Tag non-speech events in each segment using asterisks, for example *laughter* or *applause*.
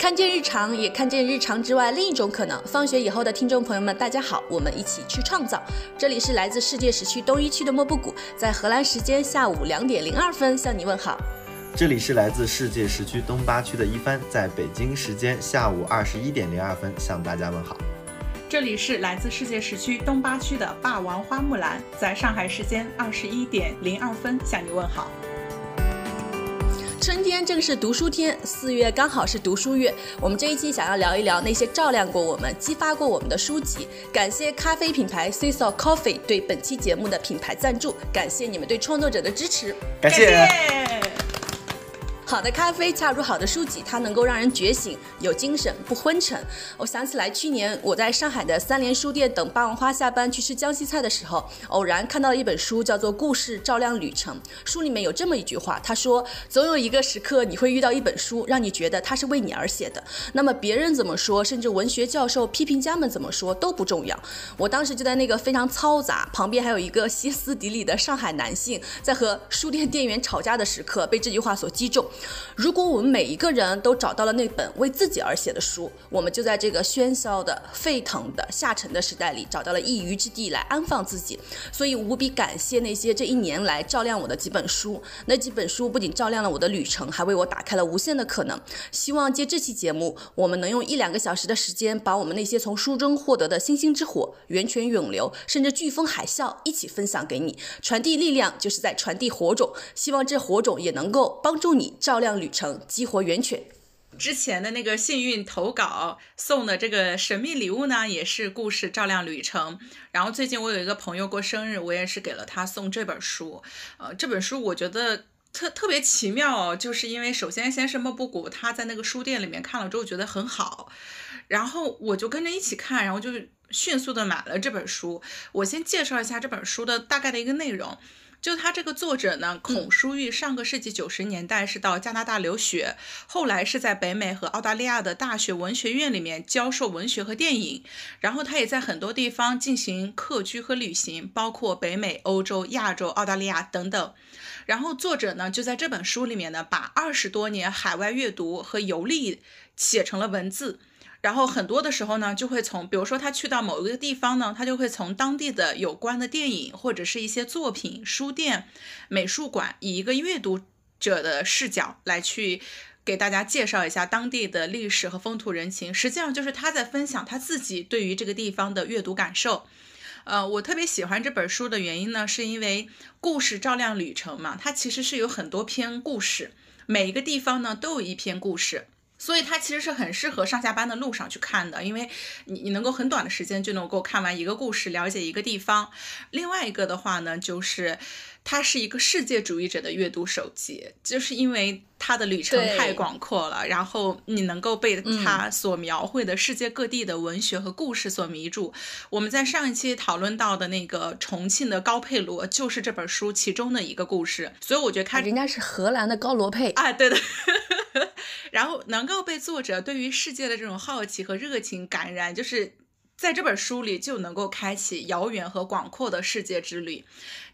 看见日常，也看见日常之外另一种可能。放学以后的听众朋友们，大家好，我们一起去创造。这里是来自世界时区东一区的莫布谷，在荷兰时间下午两点零二分向你问好。这里是来自世界时区东八区的一帆，在北京时间下午二十一点零二分向大家问好。这里是来自世界时区东八区的霸王花木兰，在上海时间二十一点零二分向你问好。春天正是读书天，四月刚好是读书月。我们这一期想要聊一聊那些照亮过我们、激发过我们的书籍。感谢咖啡品牌 c i s o Coffee 对本期节目的品牌赞助，感谢你们对创作者的支持，感谢。好的咖啡恰如好的书籍，它能够让人觉醒、有精神、不昏沉。我想起来，去年我在上海的三联书店等霸王花下班去吃江西菜的时候，偶然看到了一本书，叫做《故事照亮旅程》。书里面有这么一句话，他说：“总有一个时刻，你会遇到一本书，让你觉得它是为你而写的。那么别人怎么说，甚至文学教授、批评家们怎么说都不重要。”我当时就在那个非常嘈杂，旁边还有一个歇斯底里的上海男性，在和书店店员吵架的时刻，被这句话所击中。如果我们每一个人都找到了那本为自己而写的书，我们就在这个喧嚣的、沸腾的、下沉的时代里找到了一隅之地来安放自己。所以无比感谢那些这一年来照亮我的几本书。那几本书不仅照亮了我的旅程，还为我打开了无限的可能。希望借这期节目，我们能用一两个小时的时间，把我们那些从书中获得的星星之火、源泉涌流，甚至飓风海啸一起分享给你。传递力量就是在传递火种，希望这火种也能够帮助你照照亮旅。程激活源泉，之前的那个幸运投稿送的这个神秘礼物呢，也是故事照亮旅程。然后最近我有一个朋友过生日，我也是给了他送这本书。呃，这本书我觉得特特别奇妙哦，就是因为首先先是莫布谷他在那个书店里面看了之后觉得很好，然后我就跟着一起看，然后就迅速的买了这本书。我先介绍一下这本书的大概的一个内容。就他这个作者呢，孔书玉，上个世纪九十年代是到加拿大留学，后来是在北美和澳大利亚的大学文学院里面教授文学和电影，然后他也在很多地方进行客居和旅行，包括北美、欧洲、亚洲、澳大利亚等等。然后作者呢，就在这本书里面呢，把二十多年海外阅读和游历写成了文字。然后很多的时候呢，就会从，比如说他去到某一个地方呢，他就会从当地的有关的电影或者是一些作品、书店、美术馆，以一个阅读者的视角来去给大家介绍一下当地的历史和风土人情。实际上就是他在分享他自己对于这个地方的阅读感受。呃，我特别喜欢这本书的原因呢，是因为故事照亮旅程嘛，它其实是有很多篇故事，每一个地方呢都有一篇故事。所以它其实是很适合上下班的路上去看的，因为你你能够很短的时间就能够看完一个故事，了解一个地方。另外一个的话呢，就是它是一个世界主义者的阅读手机，就是因为它的旅程太广阔了，然后你能够被它所描绘的世界各地的文学和故事所迷住。我们在上一期讨论到的那个重庆的高佩罗，就是这本书其中的一个故事。所以我觉得看人家是荷兰的高罗佩啊，对的。*laughs* 然后能够被作者对于世界的这种好奇和热情感染，就是在这本书里就能够开启遥远和广阔的世界之旅。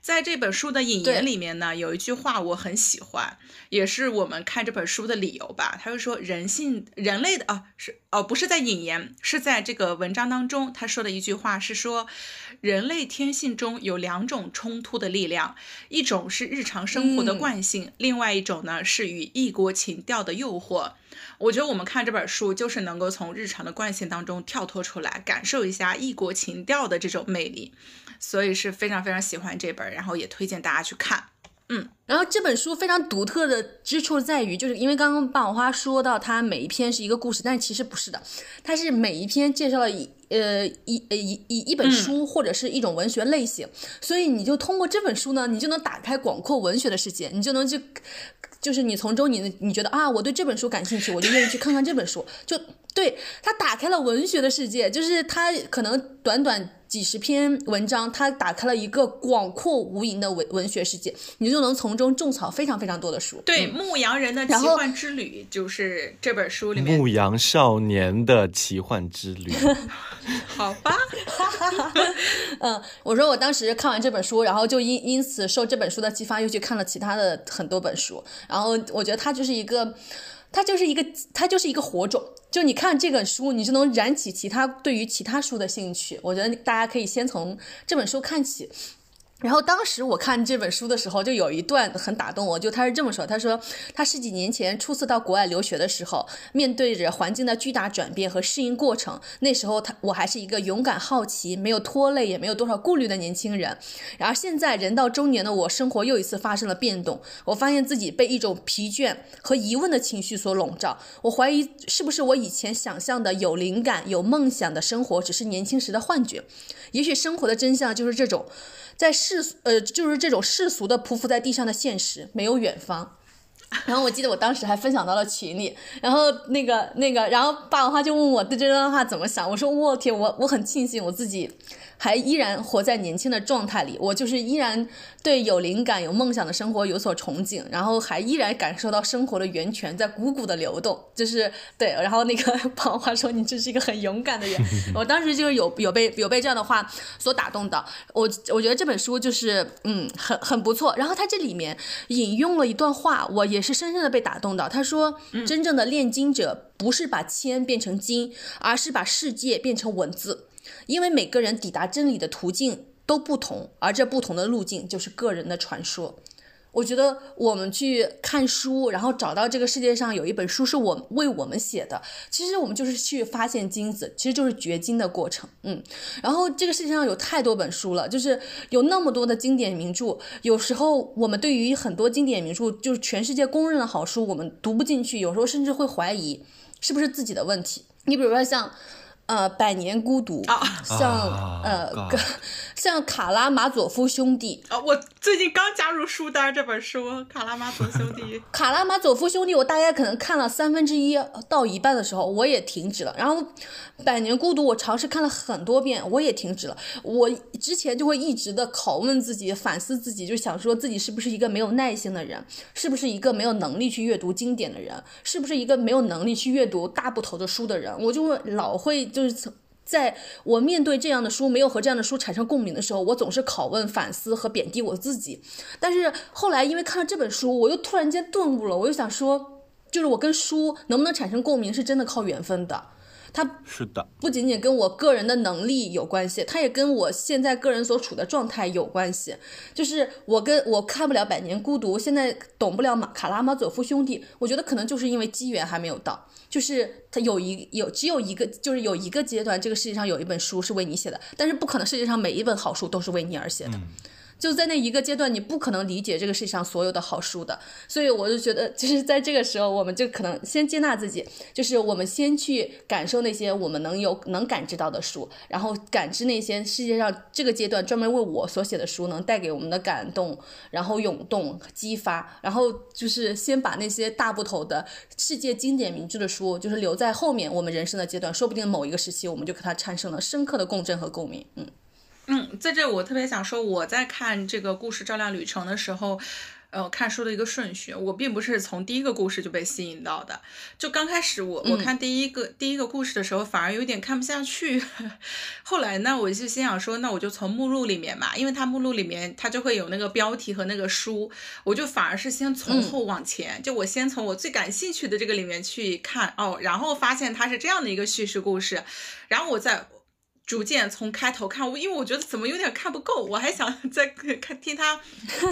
在这本书的引言里面呢，有一句话我很喜欢，也是我们看这本书的理由吧。他就说，人性、人类的啊，是哦，不是在引言，是在这个文章当中他说的一句话是说，人类天性中有两种冲突的力量，一种是日常生活的惯性，另外一种呢是与异国情调的诱惑。我觉得我们看这本书，就是能够从日常的惯性当中跳脱出来，感受一下异国情调的这种魅力。所以是非常非常喜欢这本，然后也推荐大家去看。嗯，然后这本书非常独特的之处在于，就是因为刚刚霸王花说到它每一篇是一个故事，但其实不是的，它是每一篇介绍了一呃一呃一一一本书或者是一种文学类型，所以你就通过这本书呢，你就能打开广阔文学的世界，你就能去，就是你从中你你觉得啊，我对这本书感兴趣，我就愿意去看看这本书，就对他打开了文学的世界，就是他可能短短。几十篇文章，他打开了一个广阔无垠的文文学世界，你就能从中种草非常非常多的书。对，牧羊人的奇幻之旅就是这本书里面。牧羊少年的奇幻之旅。*laughs* 好吧。*laughs* 嗯，我说我当时看完这本书，然后就因因此受这本书的激发，又去看了其他的很多本书，然然后我觉得他就是一个，他就是一个，他就是一个火种。就你看这本书，你就能燃起其他对于其他书的兴趣。我觉得大家可以先从这本书看起。然后当时我看这本书的时候，就有一段很打动我，就他是这么说：他说他十几年前初次到国外留学的时候，面对着环境的巨大转变和适应过程，那时候他我还是一个勇敢、好奇、没有拖累也没有多少顾虑的年轻人。然而现在人到中年的我，生活又一次发生了变动，我发现自己被一种疲倦和疑问的情绪所笼罩。我怀疑是不是我以前想象的有灵感、有梦想的生活，只是年轻时的幻觉？也许生活的真相就是这种。在世俗，呃，就是这种世俗的匍匐在地上的现实，没有远方。然后我记得我当时还分享到了群里，然后那个那个，然后霸王花就问我对这段话怎么想，我说我天，我我很庆幸我自己。还依然活在年轻的状态里，我就是依然对有灵感、有梦想的生活有所憧憬，然后还依然感受到生活的源泉在汩汩的流动，就是对。然后那个 *laughs* 胖话说：“你真是一个很勇敢的人。*laughs* ”我当时就是有有被有被这样的话所打动的。我我觉得这本书就是嗯很很不错。然后他这里面引用了一段话，我也是深深的被打动的。他说：“真正的炼金者不是把铅变成金，而是把世界变成文字。”因为每个人抵达真理的途径都不同，而这不同的路径就是个人的传说。我觉得我们去看书，然后找到这个世界上有一本书是我为我们写的，其实我们就是去发现金子，其实就是掘金的过程。嗯，然后这个世界上有太多本书了，就是有那么多的经典名著，有时候我们对于很多经典名著，就是全世界公认的好书，我们读不进去，有时候甚至会怀疑是不是自己的问题。你比如说像。呃，百年孤独，像呃，像卡拉马佐夫兄弟啊，我最近刚加入书单这本书《卡拉马佐夫兄弟 *laughs*》。卡拉马佐夫兄弟，我大概可能看了三分之一到一半的时候，我也停止了。然后，百年孤独，我尝试看了很多遍，我也停止了。我之前就会一直的拷问自己，反思自己，就想说自己是不是一个没有耐心的人，是不是一个没有能力去阅读经典的人，是不是一个没有能力去阅读大部头的书的人，我就老会。就是在我面对这样的书，没有和这样的书产生共鸣的时候，我总是拷问、反思和贬低我自己。但是后来，因为看了这本书，我又突然间顿悟了。我又想说，就是我跟书能不能产生共鸣，是真的靠缘分的。它是的，不仅仅跟我个人的能力有关系，它也跟我现在个人所处的状态有关系。就是我跟我看不了《百年孤独》，现在懂不了马卡拉马佐夫兄弟，我觉得可能就是因为机缘还没有到。就是他有一有只有一个，就是有一个阶段，这个世界上有一本书是为你写的，但是不可能世界上每一本好书都是为你而写的。就在那一个阶段，你不可能理解这个世界上所有的好书的，所以我就觉得，*laughs* 就是在这个时候，我们就可能先接纳自己，就是我们先去感受那些我们能有能感知到的书，然后感知那些世界上这个阶段专门为我所写的书能带给我们的感动，然后涌动、激发，然后就是先把那些大部头的世界经典名著的书，就是留在后面我们人生的阶段，说不定某一个时期我们就和它产生了深刻的共振和共鸣，嗯。嗯，在这我特别想说，我在看这个故事《照亮旅程》的时候，呃，看书的一个顺序，我并不是从第一个故事就被吸引到的。就刚开始我我看第一个第一个故事的时候，反而有点看不下去。*laughs* 后来呢，我就心想说，那我就从目录里面嘛，因为它目录里面它就会有那个标题和那个书，我就反而是先从后往前，就我先从我最感兴趣的这个里面去看哦，然后发现它是这样的一个叙事故事，然后我再。逐渐从开头看，我因为我觉得怎么有点看不够，我还想 *laughs* 再看听他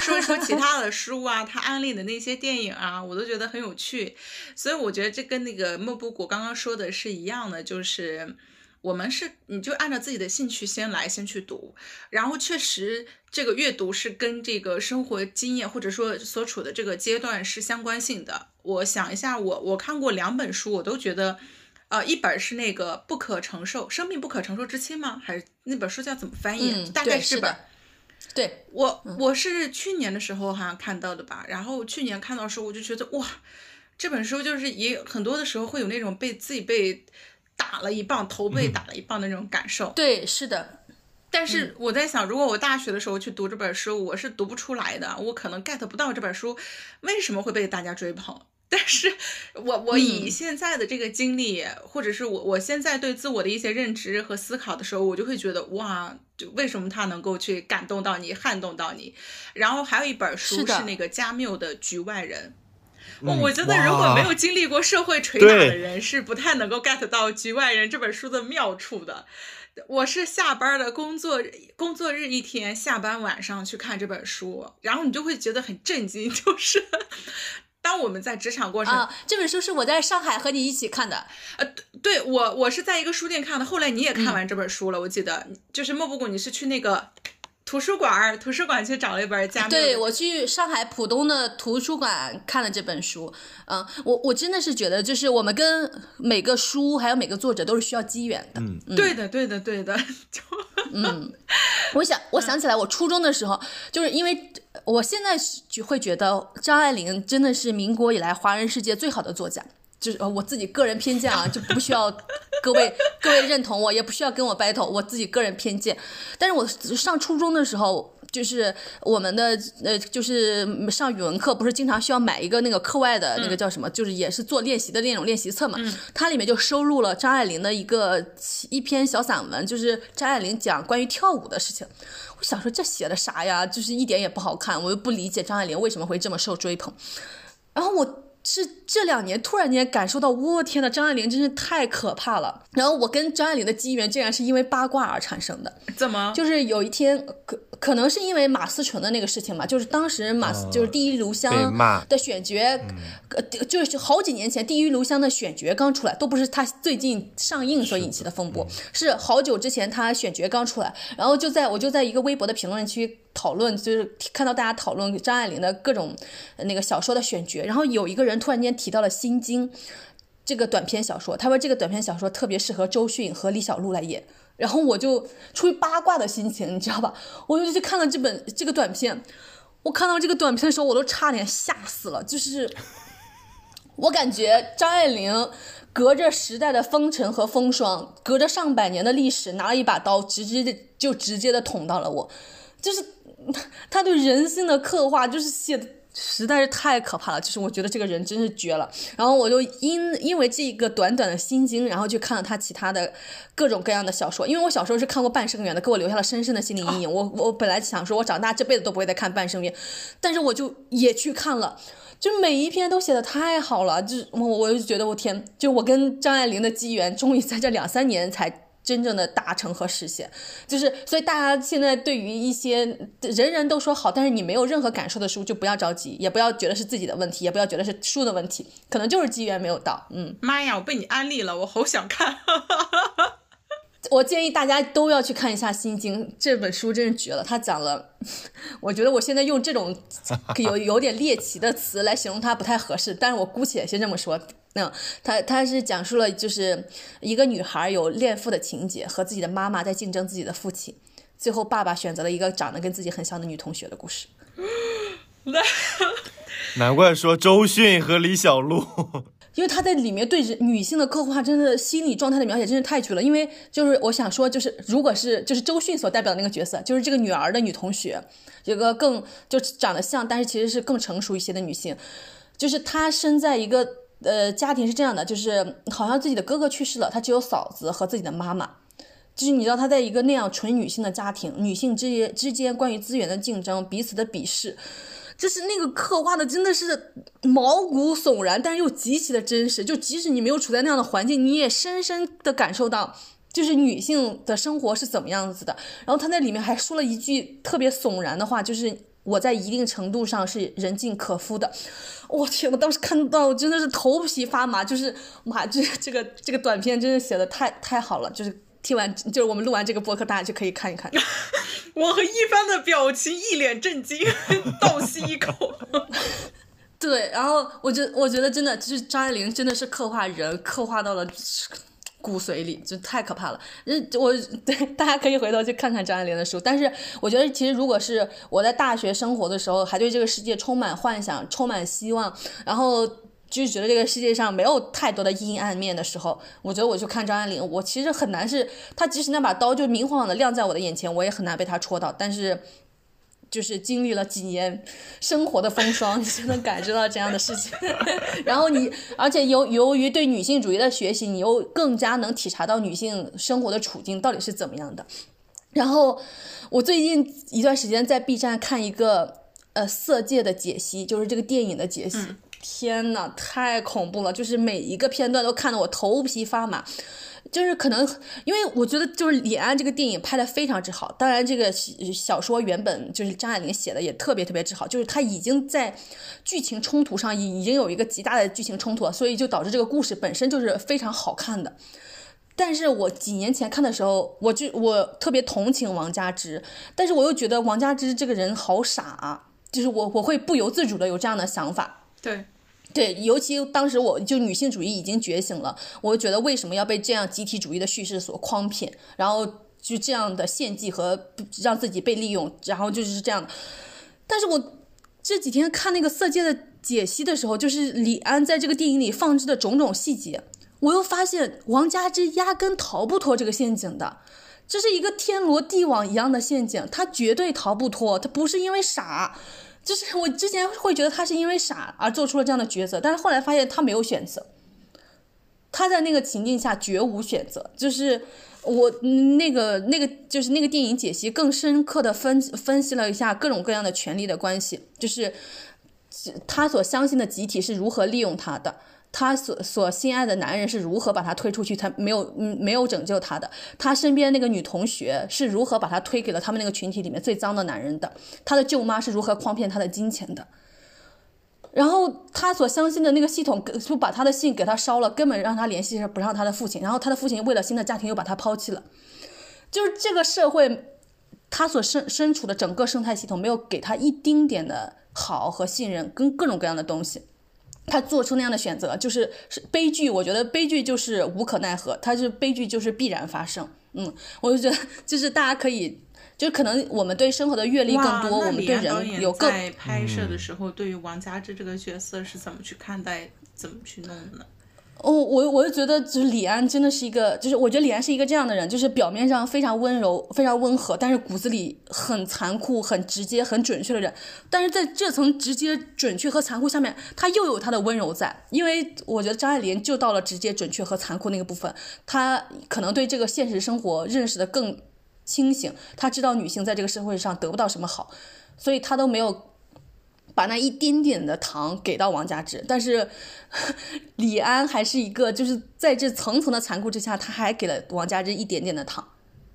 说一说其他的书啊，他安利的那些电影啊，我都觉得很有趣。所以我觉得这跟那个莫布谷刚刚说的是一样的，就是我们是你就按照自己的兴趣先来，先去读，然后确实这个阅读是跟这个生活经验或者说所处的这个阶段是相关性的。我想一下，我我看过两本书，我都觉得。呃，一本是那个不可承受生命不可承受之轻吗？还是那本书叫怎么翻译？大概是本。对我我是去年的时候好像看到的吧。然后去年看到的时候，我就觉得哇，这本书就是也很多的时候会有那种被自己被打了一棒，头被打了一棒的那种感受。对，是的。但是我在想，如果我大学的时候去读这本书，我是读不出来的，我可能 get 不到这本书为什么会被大家追捧。但是我我以现在的这个经历，或者是我我现在对自我的一些认知和思考的时候，我就会觉得哇，就为什么他能够去感动到你，撼动到你？然后还有一本书是那个加缪的《局外人》，我我觉得如果没有经历过社会捶打的人，是不太能够 get 到《局外人》这本书的妙处的。我是下班的工作工作日一天，下班晚上去看这本书，然后你就会觉得很震惊，就是当我们在职场过程啊，这本书是我在上海和你一起看的，呃，对我我是在一个书店看的，后来你也看完这本书了，我记得就是莫布谷，你是去那个。图书馆，*laughs* 图书馆去找了一本加对我去上海浦东的图书馆看了这本书。嗯，我我真的是觉得，就是我们跟每个书还有每个作者都是需要机缘的。嗯，对的，对的，对的。*laughs* 就嗯，我想我想起来，我初中的时候，就是因为我现在就会觉得张爱玲真的是民国以来华人世界最好的作家。就是我自己个人偏见啊，就不需要各位各位认同我，也不需要跟我 battle，我自己个人偏见。但是我上初中的时候，就是我们的呃，就是上语文课，不是经常需要买一个那个课外的那个叫什么，就是也是做练习的那种练习册嘛。它里面就收录了张爱玲的一个一篇小散文，就是张爱玲讲关于跳舞的事情。我想说这写的啥呀？就是一点也不好看，我又不理解张爱玲为什么会这么受追捧。然后我。是这两年突然间感受到，我天呐，张爱玲真是太可怕了。然后我跟张爱玲的机缘竟然是因为八卦而产生的。怎么？就是有一天，可可能是因为马思纯的那个事情嘛，就是当时马就是《第一炉香》的选角，呃，就是好几年前《第一炉香》的选角刚出来，都不是他最近上映所引起的风波，是好久之前他选角刚出来，然后就在我就在一个微博的评论区。讨论就是看到大家讨论张爱玲的各种那个小说的选角，然后有一个人突然间提到了《心经》这个短篇小说，他说这个短篇小说特别适合周迅和李小璐来演，然后我就出于八卦的心情，你知道吧，我就去看了这本这个短片。我看到这个短片的时候，我都差点吓死了，就是我感觉张爱玲隔着时代的风尘和风霜，隔着上百年的历史，拿了一把刀，直接就直接的捅到了我，就是。*laughs* 他对人性的刻画就是写的实在是太可怕了，就是我觉得这个人真是绝了。然后我就因因为这个短短的心经，然后去看了他其他的各种各样的小说。因为我小时候是看过《半生缘》的，给我留下了深深的心理阴影。我我本来想说，我长大这辈子都不会再看《半生缘》，但是我就也去看了，就每一篇都写的太好了，就我我就觉得我天，就我跟张爱玲的机缘，终于在这两三年才。真正的达成和实现，就是所以大家现在对于一些人人都说好，但是你没有任何感受的书，就不要着急，也不要觉得是自己的问题，也不要觉得是书的问题，可能就是机缘没有到。嗯，妈呀，我被你安利了，我好想看。*laughs* 我建议大家都要去看一下《心经》这本书，真是绝了。他讲了，*laughs* 我觉得我现在用这种有有点猎奇的词来形容它不太合适，但是我姑且先这么说。那他他是讲述了就是一个女孩有恋父的情节，和自己的妈妈在竞争自己的父亲，最后爸爸选择了一个长得跟自己很像的女同学的故事。*laughs* 难怪说周迅和李小璐。因为他在里面对女性的刻画，真的心理状态的描写真是太绝了。因为就是我想说，就是如果是就是周迅所代表的那个角色，就是这个女儿的女同学，有个更就长得像，但是其实是更成熟一些的女性，就是她生在一个呃家庭是这样的，就是好像自己的哥哥去世了，她只有嫂子和自己的妈妈，就是你知道她在一个那样纯女性的家庭，女性之之间关于资源的竞争，彼此的鄙视。就是那个刻画的真的是毛骨悚然，但是又极其的真实。就即使你没有处在那样的环境，你也深深的感受到，就是女性的生活是怎么样子的。然后他在里面还说了一句特别悚然的话，就是我在一定程度上是人尽可夫的。我天，我当时看到真的是头皮发麻，就是妈，这这个这个短片真的写的太太好了，就是。听完就是我们录完这个播客，大家就可以看一看。*laughs* 我和一帆的表情一脸震惊，*laughs* 倒吸一口。*laughs* 对，然后我觉我觉得真的就是张爱玲真的是刻画人刻画到了骨髓里，就太可怕了。嗯，我对大家可以回头去看看张爱玲的书。但是我觉得其实如果是我在大学生活的时候，还对这个世界充满幻想、充满希望，然后。就是觉得这个世界上没有太多的阴暗面的时候，我觉得我去看张爱玲，我其实很难是她，即使那把刀就明晃晃的亮在我的眼前，我也很难被她戳到。但是，就是经历了几年生活的风霜，*laughs* 你就能感受到这样的事情。*laughs* 然后你，而且由由于对女性主义的学习，你又更加能体察到女性生活的处境到底是怎么样的。然后，我最近一段时间在 B 站看一个呃《色戒》的解析，就是这个电影的解析。天呐，太恐怖了！就是每一个片段都看得我头皮发麻。就是可能，因为我觉得就是李安这个电影拍的非常之好。当然，这个小说原本就是张爱玲写的，也特别特别之好。就是他已经在剧情冲突上已已经有一个极大的剧情冲突，所以就导致这个故事本身就是非常好看的。但是我几年前看的时候，我就我特别同情王佳芝，但是我又觉得王佳芝这个人好傻，就是我我会不由自主的有这样的想法。对。对，尤其当时我就女性主义已经觉醒了，我觉得为什么要被这样集体主义的叙事所诓骗，然后就这样的献祭和让自己被利用，然后就是这样的。但是我这几天看那个《色戒》的解析的时候，就是李安在这个电影里放置的种种细节，我又发现王佳芝压根逃不脱这个陷阱的，这是一个天罗地网一样的陷阱，他绝对逃不脱，他不是因为傻。就是我之前会觉得他是因为傻而做出了这样的抉择，但是后来发现他没有选择，他在那个情境下绝无选择。就是我那个那个就是那个电影解析更深刻的分分析了一下各种各样的权力的关系，就是他所相信的集体是如何利用他的。他所所心爱的男人是如何把他推出去？他没有嗯没有拯救他的。他身边那个女同学是如何把他推给了他们那个群体里面最脏的男人的？他的舅妈是如何诓骗他的金钱的？然后他所相信的那个系统就把他的信给他烧了，根本让他联系不上他的父亲。然后他的父亲为了新的家庭又把他抛弃了。就是这个社会，他所身身处的整个生态系统没有给他一丁点的好和信任，跟各种各样的东西。他做出那样的选择，就是是悲剧。我觉得悲剧就是无可奈何，他是悲剧就是必然发生。嗯，我就觉得就是大家可以，就可能我们对生活的阅历更多，我们对人有更。在拍摄的时候，对于王佳芝这个角色是怎么去看待，怎么去弄的呢？哦，我我就觉得，就是李安真的是一个，就是我觉得李安是一个这样的人，就是表面上非常温柔、非常温和，但是骨子里很残酷、很直接、很准确的人。但是在这层直接、准确和残酷下面，他又有他的温柔在。因为我觉得张爱玲就到了直接、准确和残酷那个部分，她可能对这个现实生活认识的更清醒，她知道女性在这个社会上得不到什么好，所以她都没有。把那一丁点的糖给到王佳芝，但是 *laughs* 李安还是一个，就是在这层层的残酷之下，他还给了王佳芝一点点的糖，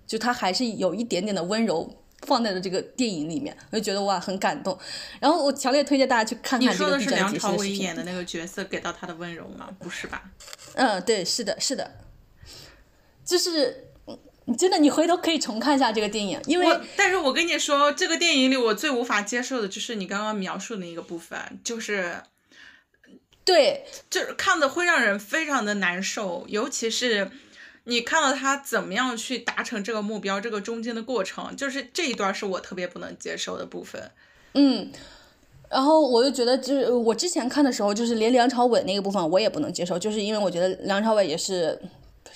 就他还是有一点点的温柔放在了这个电影里面，我就觉得哇很感动。然后我强烈推荐大家去看看这个 B 站解析的视频。你说的是梁朝伟演的那个角色给到他的温柔吗？不是吧？嗯，对，是的，是的，就是。真的，你回头可以重看一下这个电影，因为，但是我跟你说，这个电影里我最无法接受的就是你刚刚描述的那个部分，就是，对，就是看的会让人非常的难受，尤其是你看到他怎么样去达成这个目标，这个中间的过程，就是这一段是我特别不能接受的部分。嗯，然后我就觉得，就是我之前看的时候，就是连梁朝伟那个部分我也不能接受，就是因为我觉得梁朝伟也是。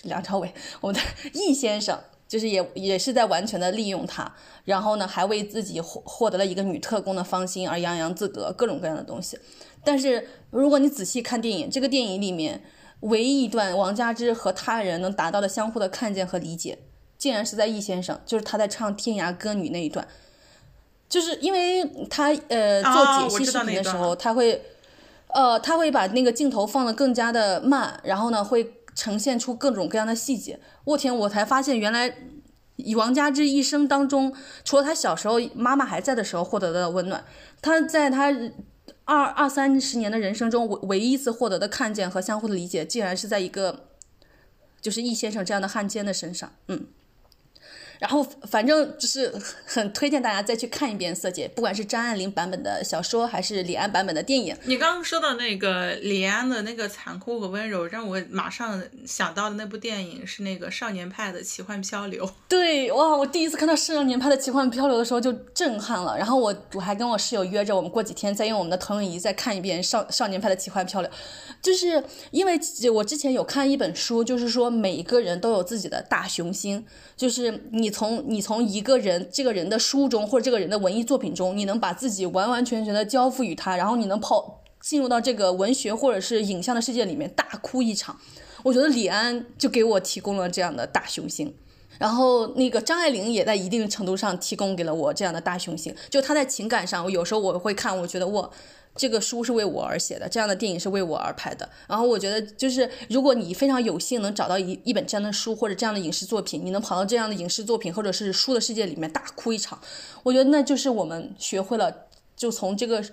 梁朝伟，我们的 *laughs* 易先生，就是也也是在完全的利用他，然后呢，还为自己获获得了一个女特工的芳心而洋洋自得，各种各样的东西。但是如果你仔细看电影，这个电影里面唯一一段王佳芝和他人能达到的相互的看见和理解，竟然是在易先生，就是他在唱《天涯歌女》那一段，就是因为他呃做解析视频的时候，他会呃他会把那个镜头放的更加的慢，然后呢会。呈现出各种各样的细节，我天！我才发现原来以王佳芝一生当中，除了她小时候妈妈还在的时候获得的温暖，她在她二二三十年的人生中唯唯一一次获得的看见和相互的理解，竟然是在一个就是易先生这样的汉奸的身上，嗯。然后反正就是很推荐大家再去看一遍《色戒》，不管是张爱玲版本的小说，还是李安版本的电影。你刚刚说到那个李安的那个残酷和温柔，让我马上想到的那部电影是那个《少年派的奇幻漂流》。*laughs* 对，哇！我第一次看到《少年派的奇幻漂流》的时候就震撼了。然后我我还跟我室友约着，我们过几天再用我们的投影仪再看一遍《少少年派的奇幻漂流》，就是因为我之前有看一本书，就是说每一个人都有自己的大雄心，就是你。从你从一个人这个人的书中或者这个人的文艺作品中，你能把自己完完全全的交付于他，然后你能泡进入到这个文学或者是影像的世界里面大哭一场。我觉得李安就给我提供了这样的大雄心，然后那个张爱玲也在一定程度上提供给了我这样的大雄心。就他在情感上，有时候我会看，我觉得我这个书是为我而写的，这样的电影是为我而拍的。然后我觉得，就是如果你非常有幸能找到一一本这样的书或者这样的影视作品，你能跑到这样的影视作品或者是书的世界里面大哭一场，我觉得那就是我们学会了，就从这个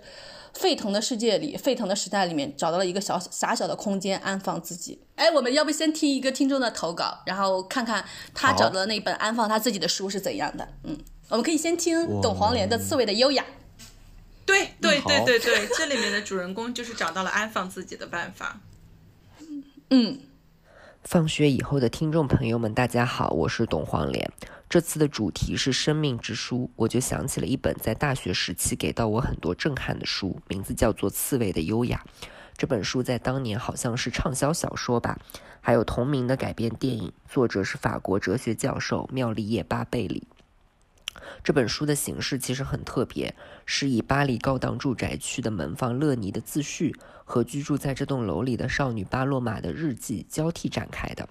沸腾的世界里、沸腾的时代里面找到了一个小狭小的空间安放自己。哎，我们要不先听一个听众的投稿，然后看看他找到的那本安放他自己的书是怎样的？嗯，我们可以先听董黄莲的《刺猬的优雅》。对对对对对，这里面的主人公就是找到了安放自己的办法。嗯，放学以后的听众朋友们，大家好，我是董黄莲。这次的主题是生命之书，我就想起了一本在大学时期给到我很多震撼的书，名字叫做《刺猬的优雅》。这本书在当年好像是畅销小说吧，还有同名的改编电影，作者是法国哲学教授妙丽叶巴贝里。这本书的形式其实很特别，是以巴黎高档住宅区的门房勒尼的自序和居住在这栋楼里的少女巴洛玛的日记交替展开的。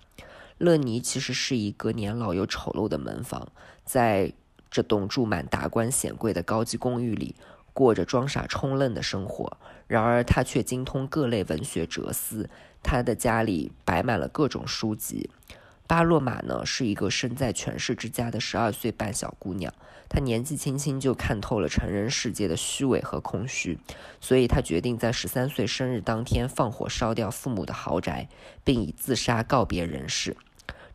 勒尼其实是一个年老又丑陋的门房，在这栋住满达官显贵的高级公寓里，过着装傻充愣的生活。然而他却精通各类文学哲思，他的家里摆满了各种书籍。巴洛玛呢，是一个身在权势之家的十二岁半小姑娘。她年纪轻轻就看透了成人世界的虚伪和空虚，所以她决定在十三岁生日当天放火烧掉父母的豪宅，并以自杀告别人世。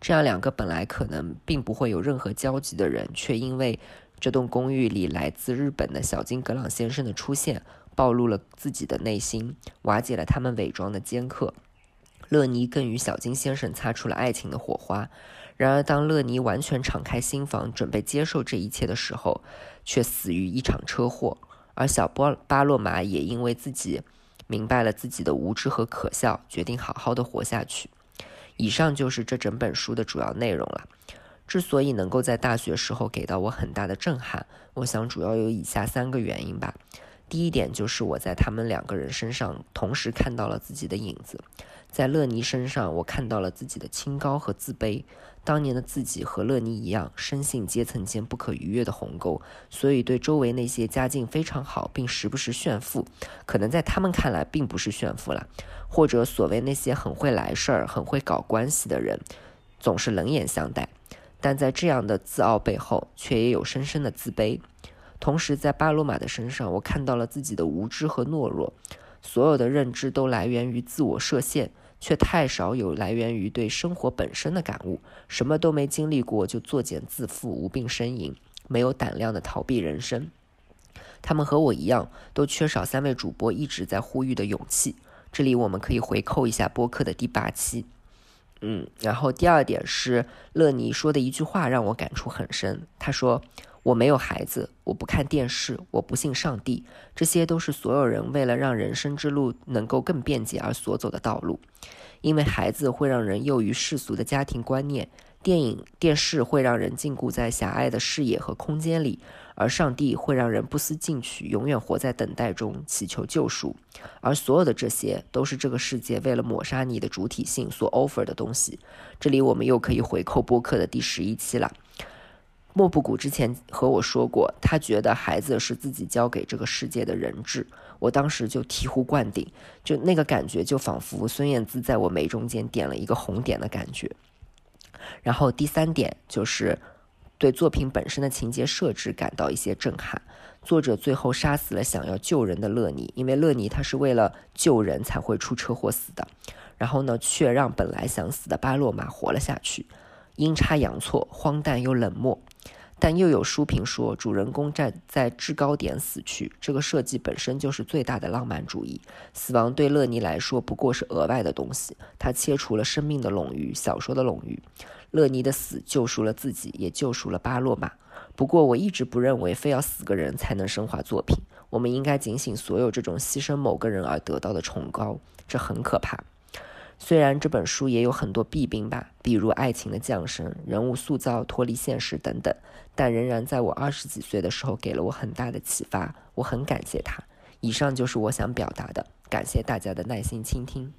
这样两个本来可能并不会有任何交集的人，却因为这栋公寓里来自日本的小金格朗先生的出现，暴露了自己的内心，瓦解了他们伪装的尖刻。乐尼更与小金先生擦出了爱情的火花，然而当乐尼完全敞开心房，准备接受这一切的时候，却死于一场车祸。而小波巴洛玛也因为自己明白了自己的无知和可笑，决定好好的活下去。以上就是这整本书的主要内容了。之所以能够在大学时候给到我很大的震撼，我想主要有以下三个原因吧。第一点就是我在他们两个人身上同时看到了自己的影子。在乐尼身上，我看到了自己的清高和自卑。当年的自己和乐尼一样，深信阶层间不可逾越的鸿沟，所以对周围那些家境非常好并时不时炫富，可能在他们看来并不是炫富了，或者所谓那些很会来事儿、很会搞关系的人，总是冷眼相待。但在这样的自傲背后，却也有深深的自卑。同时，在巴罗马的身上，我看到了自己的无知和懦弱。所有的认知都来源于自我设限。却太少有来源于对生活本身的感悟，什么都没经历过就作茧自缚、无病呻吟，没有胆量的逃避人生。他们和我一样，都缺少三位主播一直在呼吁的勇气。这里我们可以回扣一下播客的第八期。嗯，然后第二点是乐尼说的一句话让我感触很深。他说：“我没有孩子，我不看电视，我不信上帝，这些都是所有人为了让人生之路能够更便捷而所走的道路。”因为孩子会让人囿于世俗的家庭观念，电影、电视会让人禁锢在狭隘的视野和空间里，而上帝会让人不思进取，永远活在等待中，祈求救赎。而所有的这些，都是这个世界为了抹杀你的主体性所 offer 的东西。这里我们又可以回扣播客的第十一期了。莫布谷之前和我说过，他觉得孩子是自己交给这个世界的人质。我当时就醍醐灌顶，就那个感觉，就仿佛孙燕姿在我眉中间点了一个红点的感觉。然后第三点就是对作品本身的情节设置感到一些震撼。作者最后杀死了想要救人的乐尼，因为乐尼他是为了救人才会出车祸死的。然后呢，却让本来想死的巴洛玛活了下去。阴差阳错，荒诞又冷漠，但又有书评说主人公站在制高点死去，这个设计本身就是最大的浪漫主义。死亡对乐尼来说不过是额外的东西，他切除了生命的冗余，小说的冗余。乐尼的死救赎了自己，也救赎了巴洛玛。不过我一直不认为非要死个人才能升华作品，我们应该警醒所有这种牺牲某个人而得到的崇高，这很可怕。虽然这本书也有很多弊病吧，比如爱情的降生、人物塑造脱离现实等等，但仍然在我二十几岁的时候给了我很大的启发，我很感谢他。以上就是我想表达的，感谢大家的耐心倾听。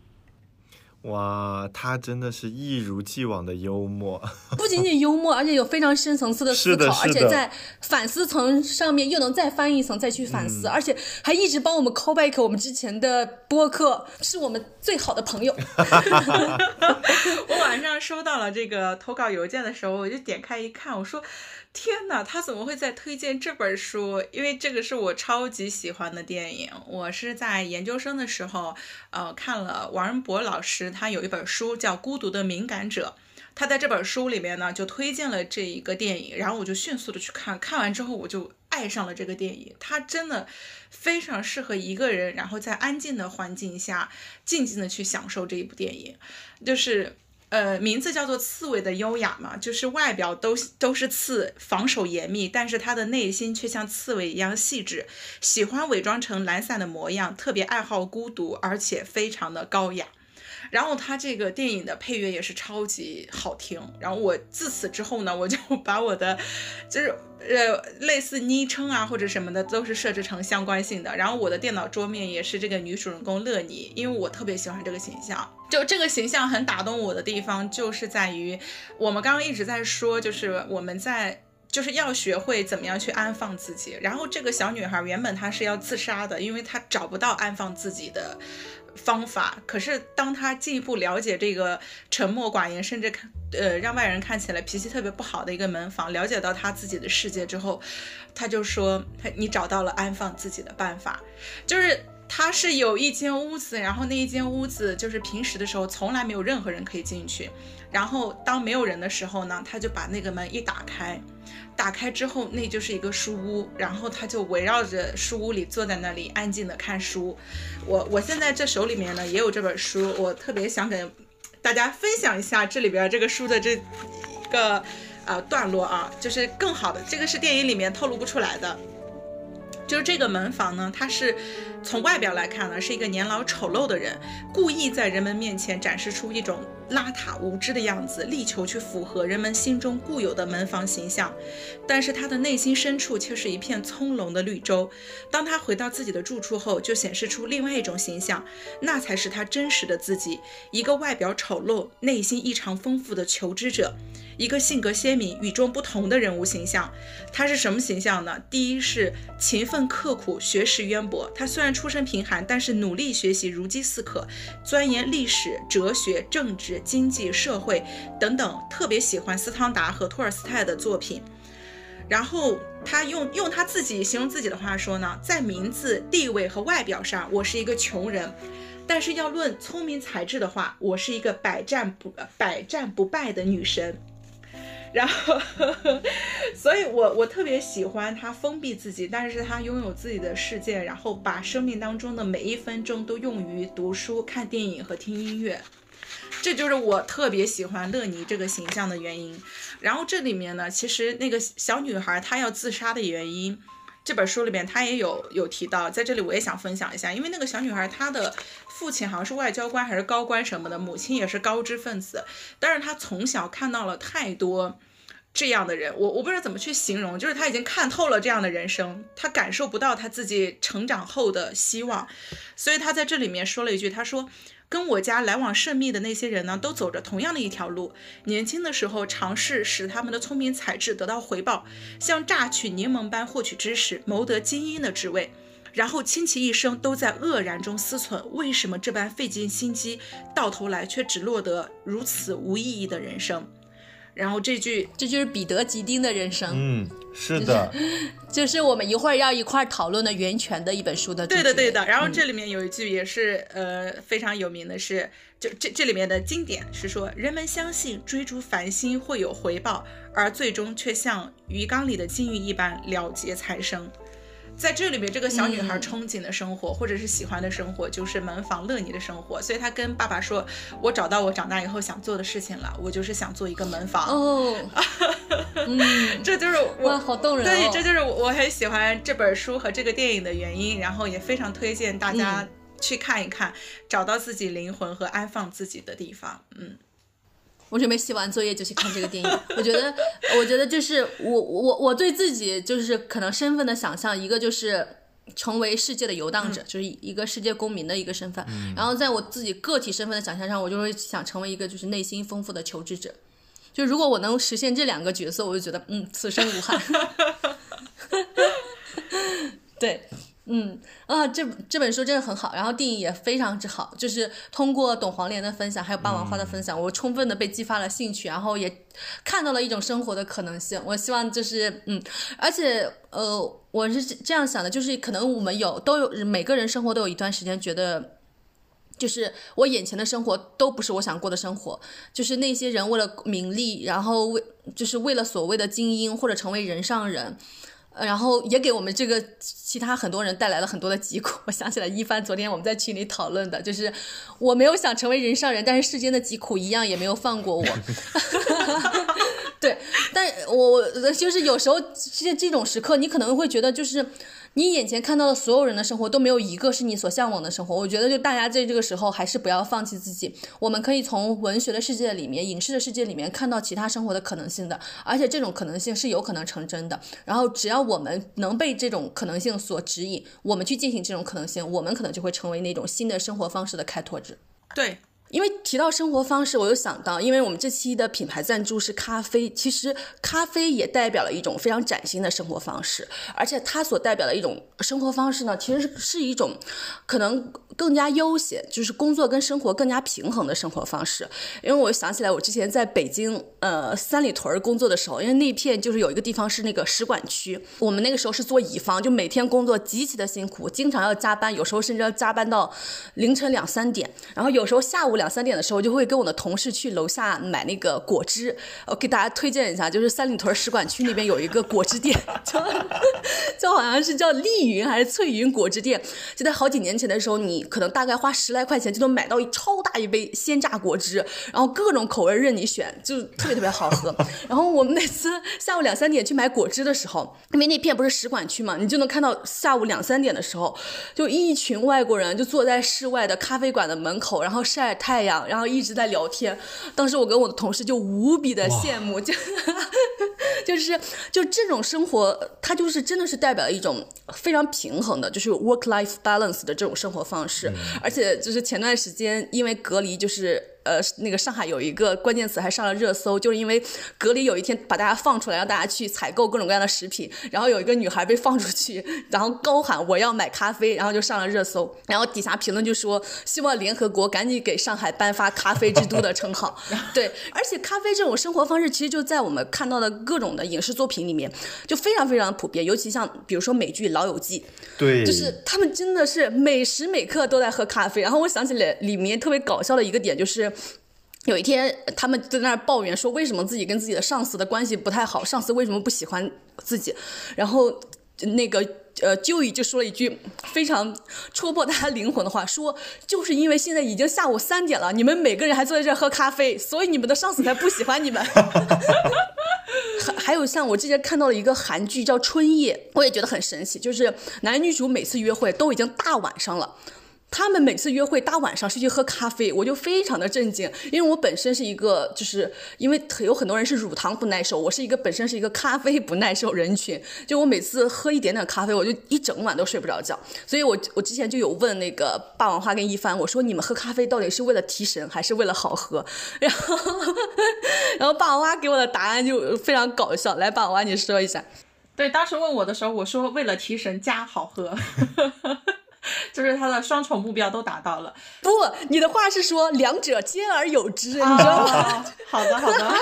哇，他真的是一如既往的幽默，不仅仅幽默，而且有非常深层次的思考，而且在反思层上面又能再翻一层再去反嗯思，而且还一直帮我们 call back 我们之前的播客，是我们最好的朋友。*laughs* 我晚上收到了这个投稿邮件的时候，我就点开一看，我说：“天哪，他怎么会在推荐这本书？因为这个是我超级喜欢的电影。我是在研究生的时候，呃，看了王仁博老师他有一本书叫《孤独的敏感者》。”他在这本书里面呢，就推荐了这一个电影，然后我就迅速的去看，看完之后我就爱上了这个电影。它真的非常适合一个人，然后在安静的环境下，静静的去享受这一部电影。就是呃，名字叫做《刺猬的优雅》嘛，就是外表都都是刺，防守严密，但是他的内心却像刺猬一样细致，喜欢伪装成懒散的模样，特别爱好孤独，而且非常的高雅。然后他这个电影的配乐也是超级好听。然后我自此之后呢，我就 *laughs* 把我的就是呃类似昵称啊或者什么的都是设置成相关性的。然后我的电脑桌面也是这个女主人公乐妮，因为我特别喜欢这个形象。就这个形象很打动我的地方，就是在于我们刚刚一直在说，就是我们在。就是要学会怎么样去安放自己。然后这个小女孩原本她是要自杀的，因为她找不到安放自己的方法。可是当他进一步了解这个沉默寡言，甚至看呃让外人看起来脾气特别不好的一个门房，了解到他自己的世界之后，他就说：“你找到了安放自己的办法。”就是。他是有一间屋子，然后那一间屋子就是平时的时候从来没有任何人可以进去，然后当没有人的时候呢，他就把那个门一打开，打开之后那就是一个书屋，然后他就围绕着书屋里坐在那里安静的看书。我我现在这手里面呢也有这本书，我特别想给大家分享一下这里边这个书的这一个呃段落啊，就是更好的，这个是电影里面透露不出来的。就是这个门房呢，它是从外表来看呢，是一个年老丑陋的人，故意在人们面前展示出一种邋遢无知的样子，力求去符合人们心中固有的门房形象。但是他的内心深处却是一片葱茏的绿洲。当他回到自己的住处后，就显示出另外一种形象，那才是他真实的自己，一个外表丑陋、内心异常丰富的求知者。一个性格鲜明、与众不同的人物形象，他是什么形象呢？第一是勤奋刻苦、学识渊博。他虽然出身贫寒，但是努力学习，如饥似渴，钻研历史、哲学、政治、经济、社会等等，特别喜欢斯汤达和托尔斯泰的作品。然后他用用他自己形容自己的话说呢，在名字、地位和外表上，我是一个穷人。但是要论聪明才智的话，我是一个百战不百战不败的女神。然后，所以我我特别喜欢他封闭自己，但是他拥有自己的世界，然后把生命当中的每一分钟都用于读书、看电影和听音乐。这就是我特别喜欢乐妮这个形象的原因。然后这里面呢，其实那个小女孩她要自杀的原因。这本书里面他也有有提到，在这里我也想分享一下，因为那个小女孩她的父亲好像是外交官还是高官什么的，母亲也是高知分子，但是她从小看到了太多这样的人，我我不知道怎么去形容，就是他已经看透了这样的人生，他感受不到他自己成长后的希望，所以他在这里面说了一句，他说。跟我家来往甚密的那些人呢，都走着同样的一条路。年轻的时候尝试使他们的聪明才智得到回报，像榨取柠檬般获取知识，谋得精英的职位，然后倾其一生都在愕然中思忖：为什么这般费尽心机，到头来却只落得如此无意义的人生？然后这句这就是彼得吉丁的人生，嗯，是的，*laughs* 就是我们一会儿要一块儿讨论的源泉的一本书的。对的，对的。然后这里面有一句也是、呃非常有名的是，就这这里面的经典是说，人们相信追逐繁星会有回报，而最终却像鱼缸里的金鱼一般了结才生。在这里面，这个小女孩憧憬的生活，或者是喜欢的生活，就是门房乐妮的生活。所以她跟爸爸说：“我找到我长大以后想做的事情了，我就是想做一个门房。哦，*laughs* 嗯，这就是我哇，好动人、哦。对，这就是我很喜欢这本书和这个电影的原因，然后也非常推荐大家去看一看，找到自己灵魂和安放自己的地方。嗯，我准备写完作业就去看这个电影。我觉得，我觉得就是我我我对自己就是可能身份的想象，一个就是成为世界的游荡者，就是一个世界公民的一个身份。然后在我自己个体身份的想象上，我就会想成为一个就是内心丰富的求知者。就如果我能实现这两个角色，我就觉得嗯，此生无憾。*laughs* 对。嗯啊，这这本书真的很好，然后电影也非常之好。就是通过董黄连的分享，还有霸王花的分享，我充分的被激发了兴趣，然后也看到了一种生活的可能性。我希望就是嗯，而且呃，我是这样想的，就是可能我们有都有每个人生活都有一段时间觉得，就是我眼前的生活都不是我想过的生活，就是那些人为了名利，然后为就是为了所谓的精英或者成为人上人。然后也给我们这个其他很多人带来了很多的疾苦。我想起来一帆昨天我们在群里讨论的，就是我没有想成为人上人，但是世间的疾苦一样也没有放过我。*laughs* 对，但我就是有时候这这种时刻，你可能会觉得就是。你眼前看到的所有人的生活都没有一个是你所向往的生活。我觉得，就大家在这个时候还是不要放弃自己。我们可以从文学的世界里面、影视的世界里面看到其他生活的可能性的，而且这种可能性是有可能成真的。然后，只要我们能被这种可能性所指引，我们去进行这种可能性，我们可能就会成为那种新的生活方式的开拓者。对。因为提到生活方式，我又想到，因为我们这期的品牌赞助是咖啡，其实咖啡也代表了一种非常崭新的生活方式，而且它所代表的一种生活方式呢，其实是是一种可能更加悠闲，就是工作跟生活更加平衡的生活方式。因为我想起来，我之前在北京呃三里屯工作的时候，因为那片就是有一个地方是那个使馆区，我们那个时候是做乙方，就每天工作极其的辛苦，经常要加班，有时候甚至要加班到凌晨两三点，然后有时候下午两。两三点的时候，就会跟我的同事去楼下买那个果汁。我给大家推荐一下，就是三里屯使馆区那边有一个果汁店，就就好像是叫丽云还是翠云果汁店。就在好几年前的时候，你可能大概花十来块钱就能买到一超大一杯鲜榨果汁，然后各种口味任你选，就特别特别好喝。*laughs* 然后我们每次下午两三点去买果汁的时候，因为那片不是使馆区嘛，你就能看到下午两三点的时候，就一群外国人就坐在室外的咖啡馆的门口，然后晒太。太阳，然后一直在聊天。当时我跟我的同事就无比的羡慕，就 *laughs* 就是就这种生活，它就是真的是代表一种非常平衡的，就是 work life balance 的这种生活方式。而且就是前段时间因为隔离，就是。呃，那个上海有一个关键词还上了热搜，就是因为隔离有一天把大家放出来，让大家去采购各种各样的食品，然后有一个女孩被放出去，然后高喊我要买咖啡，然后就上了热搜，然后底下评论就说希望联合国赶紧给上海颁发咖啡之都的称号。*laughs* 对，而且咖啡这种生活方式其实就在我们看到的各种的影视作品里面就非常非常普遍，尤其像比如说美剧《老友记》，对，就是他们真的是每时每刻都在喝咖啡。然后我想起来里面特别搞笑的一个点就是。有一天，他们在那儿抱怨说，为什么自己跟自己的上司的关系不太好？上司为什么不喜欢自己？然后那个呃，Joey 就说了一句非常戳破他灵魂的话，说就是因为现在已经下午三点了，你们每个人还坐在这儿喝咖啡，所以你们的上司才不喜欢你们。还 *laughs* 还有像我之前看到了一个韩剧叫《春夜》，我也觉得很神奇，就是男女主每次约会都已经大晚上了。他们每次约会大晚上是去喝咖啡，我就非常的震惊，因为我本身是一个，就是因为有很多人是乳糖不耐受，我是一个本身是一个咖啡不耐受人群，就我每次喝一点点咖啡，我就一整晚都睡不着觉，所以我我之前就有问那个霸王花跟一帆，我说你们喝咖啡到底是为了提神还是为了好喝？*laughs* 然后然后霸王花给我的答案就非常搞笑，来霸王花你说一下。对，当时问我的时候，我说为了提神加好喝。*laughs* 就是他的双重目标都达到了。不，你的话是说两者兼而有之，你知道吗？好的，好的。*laughs*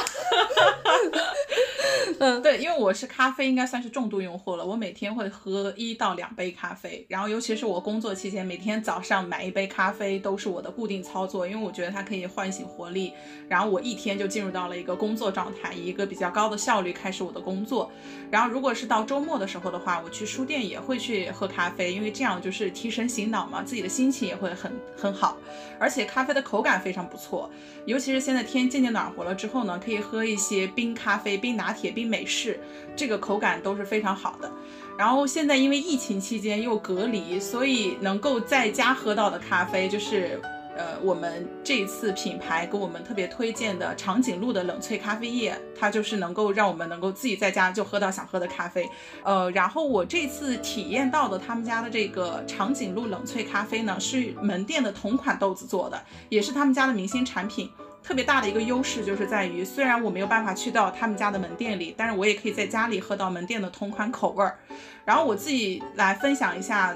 嗯，对，因为我是咖啡应该算是重度用户了，我每天会喝一到两杯咖啡，然后尤其是我工作期间，每天早上买一杯咖啡都是我的固定操作，因为我觉得它可以唤醒活力，然后我一天就进入到了一个工作状态，以一个比较高的效率开始我的工作。然后如果是到周末的时候的话，我去书店也会去喝咖啡，因为这样就是提神醒脑嘛，自己的心情也会很很好，而且咖啡的口感非常不错，尤其是现在天渐渐暖和了之后呢，可以喝一些冰咖啡、冰拿铁、冰美式，这个口感都是非常好的。然后现在因为疫情期间又隔离，所以能够在家喝到的咖啡就是呃，我们这一次品牌给我们特别推荐的长颈鹿的冷萃咖啡液，它就是能够让我们能够自己在家就喝到想喝的咖啡。呃，然后我这次体验到的他们家的这个长颈鹿冷萃咖啡呢，是门店的同款豆子做的，也是他们家的明星产品。特别大的一个优势就是在于，虽然我没有办法去到他们家的门店里，但是我也可以在家里喝到门店的同款口味儿。然后我自己来分享一下。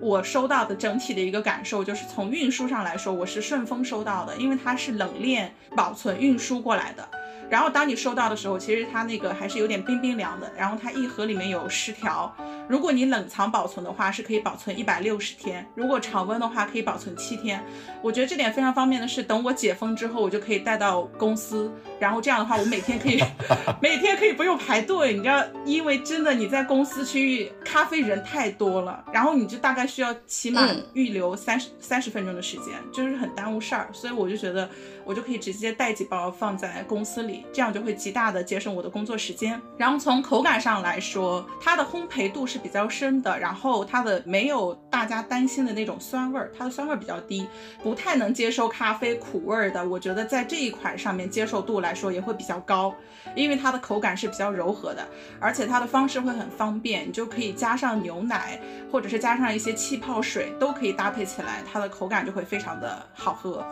我收到的整体的一个感受就是，从运输上来说，我是顺丰收到的，因为它是冷链保存运输过来的。然后当你收到的时候，其实它那个还是有点冰冰凉的。然后它一盒里面有十条，如果你冷藏保存的话，是可以保存一百六十天；如果常温的话，可以保存七天。我觉得这点非常方便的是，等我解封之后，我就可以带到公司。然后这样的话，我每天可以 *laughs* *laughs* 每天可以不用排队，你知道，因为真的你在公司区域咖啡人太多了，然后你就大概需要起码预留三十三十分钟的时间，就是很耽误事儿。所以我就觉得。我就可以直接带几包放在公司里，这样就会极大的节省我的工作时间。然后从口感上来说，它的烘焙度是比较深的，然后它的没有大家担心的那种酸味儿，它的酸味儿比较低，不太能接受咖啡苦味儿的。我觉得在这一款上面接受度来说也会比较高，因为它的口感是比较柔和的，而且它的方式会很方便，你就可以加上牛奶，或者是加上一些气泡水，都可以搭配起来，它的口感就会非常的好喝。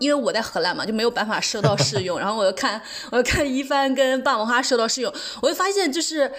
因为我在荷兰嘛，就没有办法收到试用。*laughs* 然后我又看，我又看一帆跟霸王花收到试用，我就发现就是，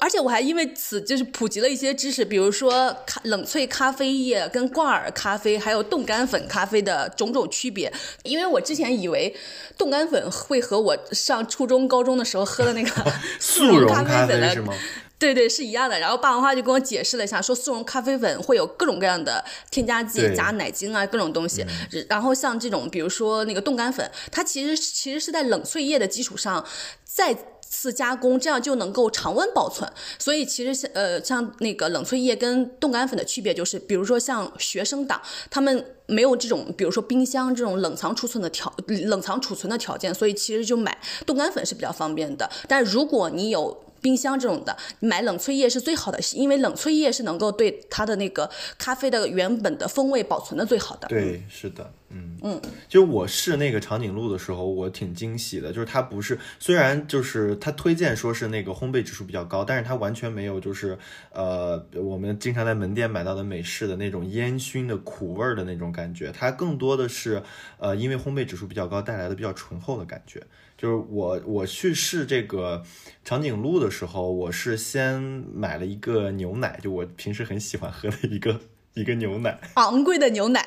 而且我还因为此就是普及了一些知识，比如说咖冷萃咖啡液跟挂耳咖啡还有冻干粉咖啡的种种区别。因为我之前以为冻干粉会和我上初中高中的时候喝的那个 *laughs* 速溶咖啡粉的是吗？对对是一样的，然后霸王花就跟我解释了一下，说速溶咖啡粉会有各种各样的添加剂，加奶精啊各种东西。然后像这种，比如说那个冻干粉，它其实其实是在冷萃液的基础上再次加工，这样就能够常温保存。所以其实像呃像那个冷萃液跟冻干粉的区别就是，比如说像学生党，他们没有这种比如说冰箱这种冷藏储存的条冷藏储存的条件，所以其实就买冻干粉是比较方便的。但如果你有冰箱这种的，买冷萃液是最好的，因为冷萃液是能够对它的那个咖啡的原本的风味保存的最好的。对，是的，嗯嗯。就我试那个长颈鹿的时候，我挺惊喜的，就是它不是，虽然就是它推荐说是那个烘焙指数比较高，但是它完全没有就是呃我们经常在门店买到的美式的那种烟熏的苦味的那种感觉，它更多的是呃因为烘焙指数比较高带来的比较醇厚的感觉。就是我我去试这个长颈鹿的时候，我是先买了一个牛奶，就我平时很喜欢喝的一个一个牛奶，昂贵的牛奶，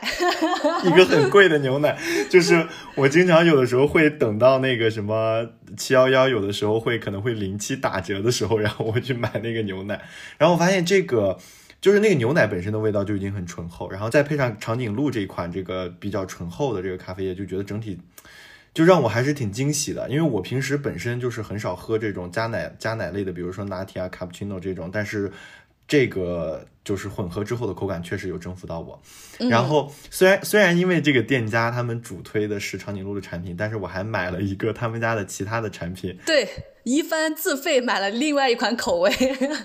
一个很贵的牛奶，就是我经常有的时候会等到那个什么七幺幺，有的时候会可能会零七打折的时候，然后我会去买那个牛奶，然后我发现这个就是那个牛奶本身的味道就已经很醇厚，然后再配上长颈鹿这一款这个比较醇厚的这个咖啡液，就觉得整体。就让我还是挺惊喜的，因为我平时本身就是很少喝这种加奶加奶类的，比如说拿铁啊、卡布奇诺这种，但是这个就是混合之后的口感确实有征服到我。然后虽然虽然因为这个店家他们主推的是长颈鹿的产品，但是我还买了一个他们家的其他的产品。对。一帆自费买了另外一款口味，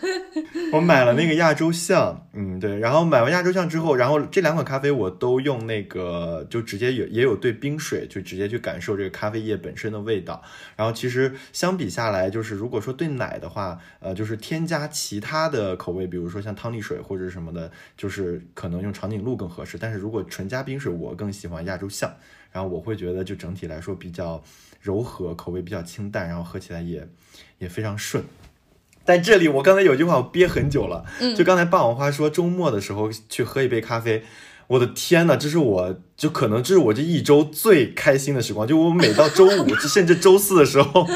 *laughs* 我买了那个亚洲象，嗯对，然后买完亚洲象之后，然后这两款咖啡我都用那个就直接有也有兑冰水，就直接去感受这个咖啡液本身的味道。然后其实相比下来，就是如果说兑奶的话，呃，就是添加其他的口味，比如说像汤力水或者什么的，就是可能用长颈鹿更合适。但是如果纯加冰水，我更喜欢亚洲象。然后我会觉得就整体来说比较。柔和，口味比较清淡，然后喝起来也也非常顺。但这里我刚才有句话我憋很久了，就刚才霸王花说周末的时候去喝一杯咖啡，我的天呐，这是我就可能这是我这一周最开心的时光。就我每到周五甚至周四的时候，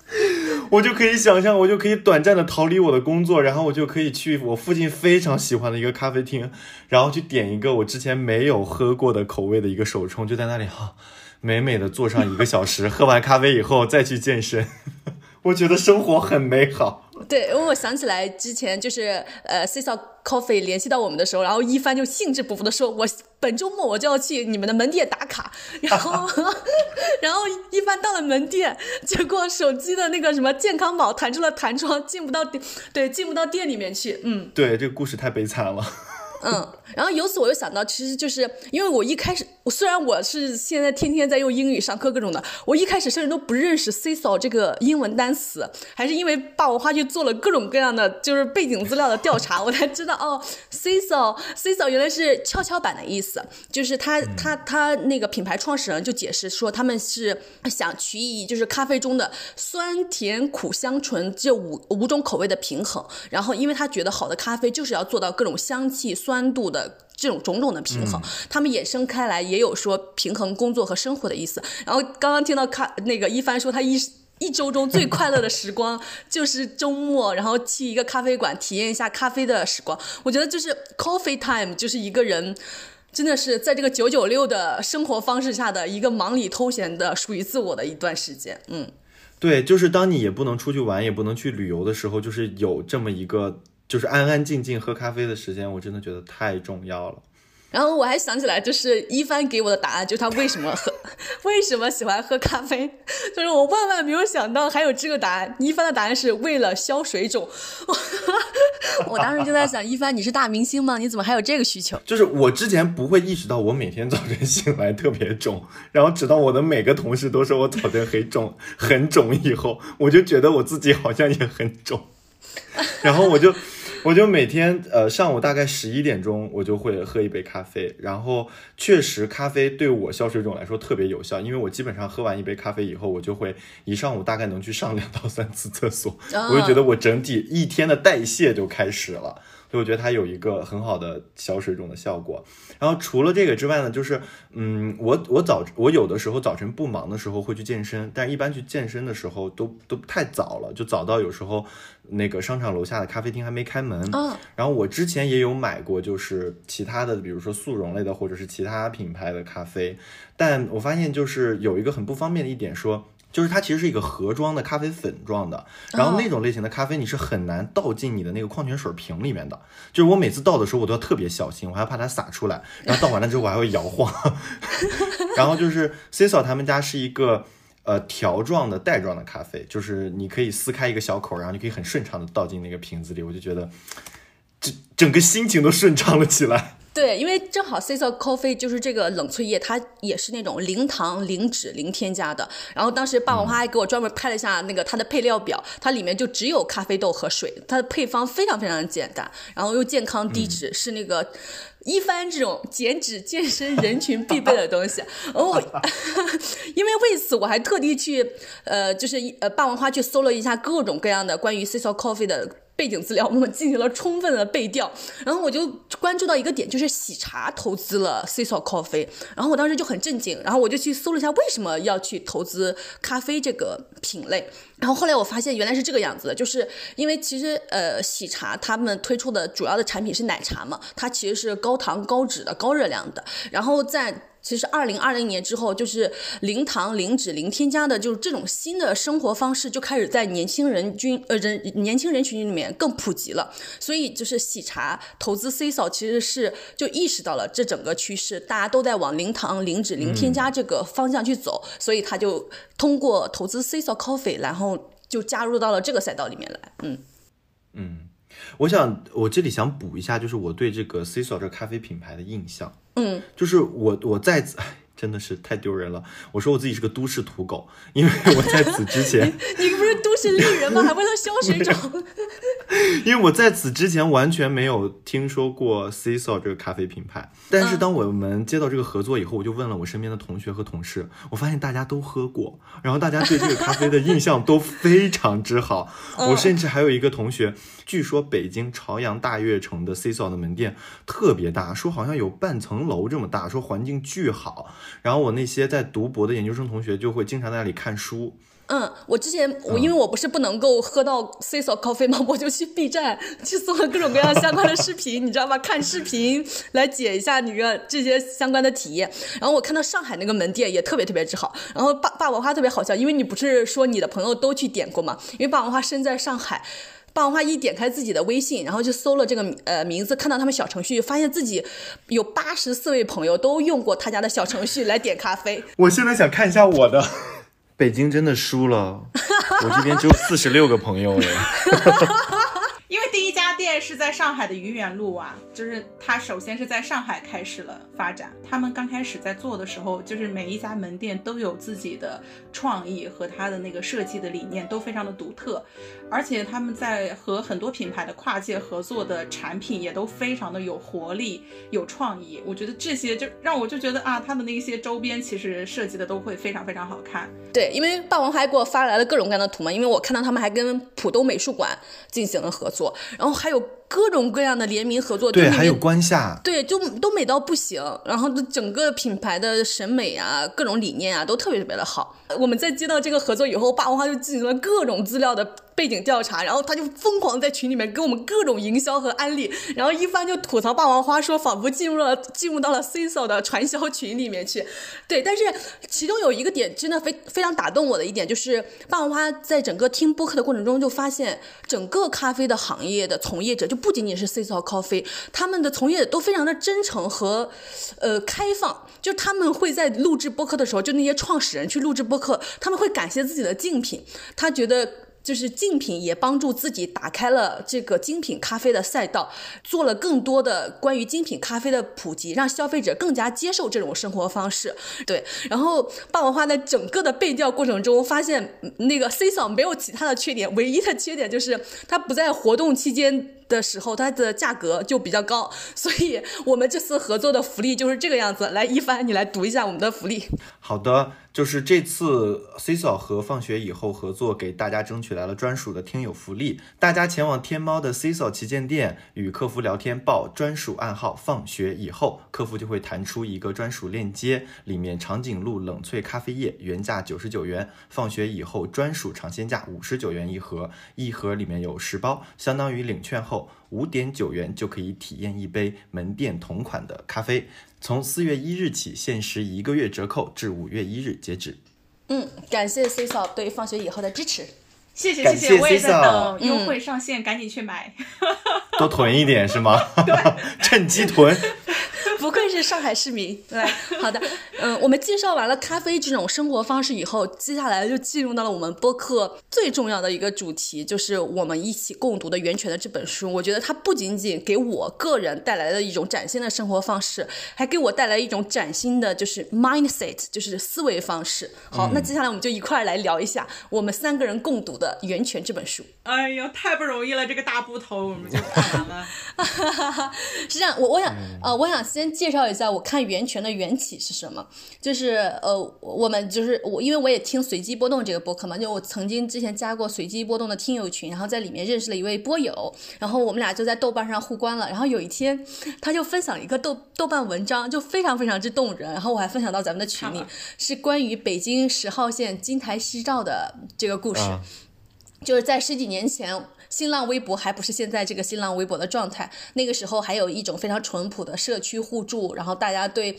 *laughs* 我就可以想象，我就可以短暂的逃离我的工作，然后我就可以去我附近非常喜欢的一个咖啡厅，然后去点一个我之前没有喝过的口味的一个手冲，就在那里哈。美美的坐上一个小时，喝完咖啡以后再去健身，*laughs* 我觉得生活很美好。对，因为我想起来之前就是呃，C S Coffee 联系到我们的时候，然后一帆就兴致勃勃的说：“我本周末我就要去你们的门店打卡。*laughs* ”然后，*laughs* 然后一帆到了门店，结果手机的那个什么健康宝弹出了弹窗，进不到店，对，进不到店里面去。嗯，对，这个故事太悲惨了。嗯，然后由此我又想到，其实就是因为我一开始，虽然我是现在天天在用英语上课各种的，我一开始甚至都不认识 c i s o 这个英文单词，还是因为霸王花去做了各种各样的就是背景资料的调查，我才知道哦 c i s o c i s o 原来是跷跷板的意思，就是他他他那个品牌创始人就解释说，他们是想取以就是咖啡中的酸甜苦香醇这五五种口味的平衡，然后因为他觉得好的咖啡就是要做到各种香气酸度的。这种种种的平衡，他们衍生开来也有说平衡工作和生活的意思。然后刚刚听到咖那个一帆说，他一 *laughs* 一周中最快乐的时光 *laughs* 就是周末，然后去一个咖啡馆体验一下咖啡的时光。我觉得就是 coffee time，就是一个人真的是在这个九九六的生活方式下的一个忙里偷闲的属于自我的一段时间。嗯，对，就是当你也不能出去玩，也不能去旅游的时候，就是有这么一个。就是安安静静喝咖啡的时间，我真的觉得太重要了。然后我还想起来，就是一帆给我的答案，就是他为什么喝，*laughs* 为什么喜欢喝咖啡，就是我万万没有想到还有这个答案。一帆的答案是为了消水肿。*laughs* 我当时就在想，一帆你是大明星吗？你怎么还有这个需求？就是我之前不会意识到我每天早晨醒来特别肿，*laughs* 然后直到我的每个同事都说我早晨很肿很肿以后，我就觉得我自己好像也很肿，然后我就。我就每天呃上午大概十一点钟，我就会喝一杯咖啡，然后确实咖啡对我消水肿来说特别有效，因为我基本上喝完一杯咖啡以后，我就会一上午大概能去上两到三次厕所，我就觉得我整体一天的代谢就开始了。所以我觉得它有一个很好的小水肿的效果。然后除了这个之外呢，就是嗯，我我早我有的时候早晨不忙的时候会去健身，但是一般去健身的时候都都太早了，就早到有时候那个商场楼下的咖啡厅还没开门。嗯。然后我之前也有买过，就是其他的，比如说速溶类的或者是其他品牌的咖啡，但我发现就是有一个很不方便的一点说。就是它其实是一个盒装的咖啡粉状的，然后那种类型的咖啡你是很难倒进你的那个矿泉水瓶里面的。就是我每次倒的时候我都要特别小心，我还怕它洒出来。然后倒完了之后我还会摇晃。*laughs* 然后就是 c i s o 他们家是一个呃条状的袋状的咖啡，就是你可以撕开一个小口，然后你可以很顺畅的倒进那个瓶子里。我就觉得整整个心情都顺畅了起来。对，因为正好 c i s o Coffee 就是这个冷萃液，它也是那种零糖、零脂、零添加的。然后当时霸王花还给我专门拍了一下那个它的配料表，它里面就只有咖啡豆和水，它的配方非常非常简单，然后又健康低脂，是那个一番这种减脂健身人群必备的东西。哦，*laughs* 因为为此我还特地去呃，就是呃霸王花去搜了一下各种各样的关于 c i s o Coffee 的。背景资料我们进行了充分的背调，然后我就关注到一个点，就是喜茶投资了 c i s o Coffee，然后我当时就很震惊，然后我就去搜了一下为什么要去投资咖啡这个品类，然后后来我发现原来是这个样子的，就是因为其实呃喜茶他们推出的主要的产品是奶茶嘛，它其实是高糖高脂的高热量的，然后在。其实，二零二零年之后，就是零糖、零脂、零添加的，就是这种新的生活方式就开始在年轻人均呃人年轻人群里面更普及了。所以，就是喜茶投资 C 嫂其实是就意识到了这整个趋势，大家都在往零糖、零脂、零添加这个方向去走，所以他就通过投资 C 嫂 Coffee，然后就加入到了这个赛道里面来。嗯嗯，我想我这里想补一下，就是我对这个 C 嫂这咖啡品牌的印象。嗯，就是我，我在此真的是太丢人了。我说我自己是个都市土狗，因为我在此之前，*laughs* 你不是都市丽人吗？还为了消水肿？因为我在此之前完全没有听说过 c i s o 这个咖啡品牌。但是当我们接到这个合作以后，我就问了我身边的同学和同事，我发现大家都喝过，然后大家对这个咖啡的印象都非常之好。我甚至还有一个同学，据说北京朝阳大悦城的 c i s o 的门店特别大，说好像有半层楼这么大，说环境巨好。然后我那些在读博的研究生同学就会经常在那里看书。嗯，我之前我因为我不是不能够喝到 C 所 coffee 吗？*laughs* 我就去 B 站去搜了各种各样相关的视频，你知道吧？看视频来解一下你个这些相关的体验。然后我看到上海那个门店也特别特别之好。然后霸霸王花特别好笑，因为你不是说你的朋友都去点过吗？因为霸王花身在上海，霸王花一点开自己的微信，然后就搜了这个呃名字，看到他们小程序，发现自己有八十四位朋友都用过他家的小程序来点咖啡。我现在想看一下我的。北京真的输了，我这边只有四十六个朋友哎。*laughs* 是在上海的愚园路啊，就是它首先是在上海开始了发展。他们刚开始在做的时候，就是每一家门店都有自己的创意和它的那个设计的理念都非常的独特，而且他们在和很多品牌的跨界合作的产品也都非常的有活力、有创意。我觉得这些就让我就觉得啊，他的那些周边其实设计的都会非常非常好看。对，因为霸王还给我发来了各种各样的图嘛，因为我看到他们还跟浦东美术馆进行了合作，然后还有 Go 各种各样的联名合作，对，还有关夏，对，就都美到不行，然后整个品牌的审美啊，各种理念啊，都特别特别的好。我们在接到这个合作以后，霸王花就进行了各种资料的背景调查，然后他就疯狂在群里面给我们各种营销和安利，然后一番就吐槽霸王花，说仿佛进入了进入到了 CISO 的传销群里面去。对，但是其中有一个点真的非非常打动我的一点，就是霸王花在整个听播客的过程中，就发现整个咖啡的行业的从业者，就不仅仅是 CISO Coffee，他们的从业都非常的真诚和呃开放，就他们会在录制播客的时候，就那些创始人去录制播客，他们会感谢自己的竞品，他觉得。就是竞品也帮助自己打开了这个精品咖啡的赛道，做了更多的关于精品咖啡的普及，让消费者更加接受这种生活方式。对，然后霸王花在整个的背调过程中，发现那个 C 嫂没有其他的缺点，唯一的缺点就是它不在活动期间。的时候，它的价格就比较高，所以我们这次合作的福利就是这个样子。来，一帆，你来读一下我们的福利。好的，就是这次 C 嫂和放学以后合作，给大家争取来了专属的听友福利。大家前往天猫的 C 嫂旗舰店与客服聊天，报专属暗号“放学以后”，客服就会弹出一个专属链接，里面长颈鹿冷萃咖啡液原价九十九元，放学以后专属尝鲜价五十九元一盒，一盒里面有十包，相当于领券后五点九元就可以体验一杯门店同款的咖啡。从四月一日起限时一个月折扣，至五月一日截止。嗯，感谢 C 嫂对放学以后的支持。谢谢谢谢谢，我也在等优惠上线，赶紧去买。*laughs* 多囤一点是吗？*laughs* *laughs* 趁机囤。不愧是上海市民。对，好的，嗯，我们介绍完了咖啡这种生活方式以后，接下来就进入到了我们播客最重要的一个主题，就是我们一起共读的《源泉》的这本书。我觉得它不仅仅给我个人带来了一种崭新的生活方式，还给我带来一种崭新的就是 mindset，就是思维方式。好，那接下来我们就一块儿来聊一下我们三个人共读的《源泉》这本书。哎呀，太不容易了，这个大部头我们就看完了。*laughs* 是这样，我我想呃，我想先介绍一下我看源泉的缘起是什么。就是呃，我们就是我，因为我也听随机波动这个播客嘛，就我曾经之前加过随机波动的听友群，然后在里面认识了一位播友，然后我们俩就在豆瓣上互关了。然后有一天，他就分享了一个豆豆瓣文章，就非常非常之动人。然后我还分享到咱们的群里，是关于北京十号线金台夕照的这个故事。啊就是在十几年前，新浪微博还不是现在这个新浪微博的状态，那个时候还有一种非常淳朴的社区互助，然后大家对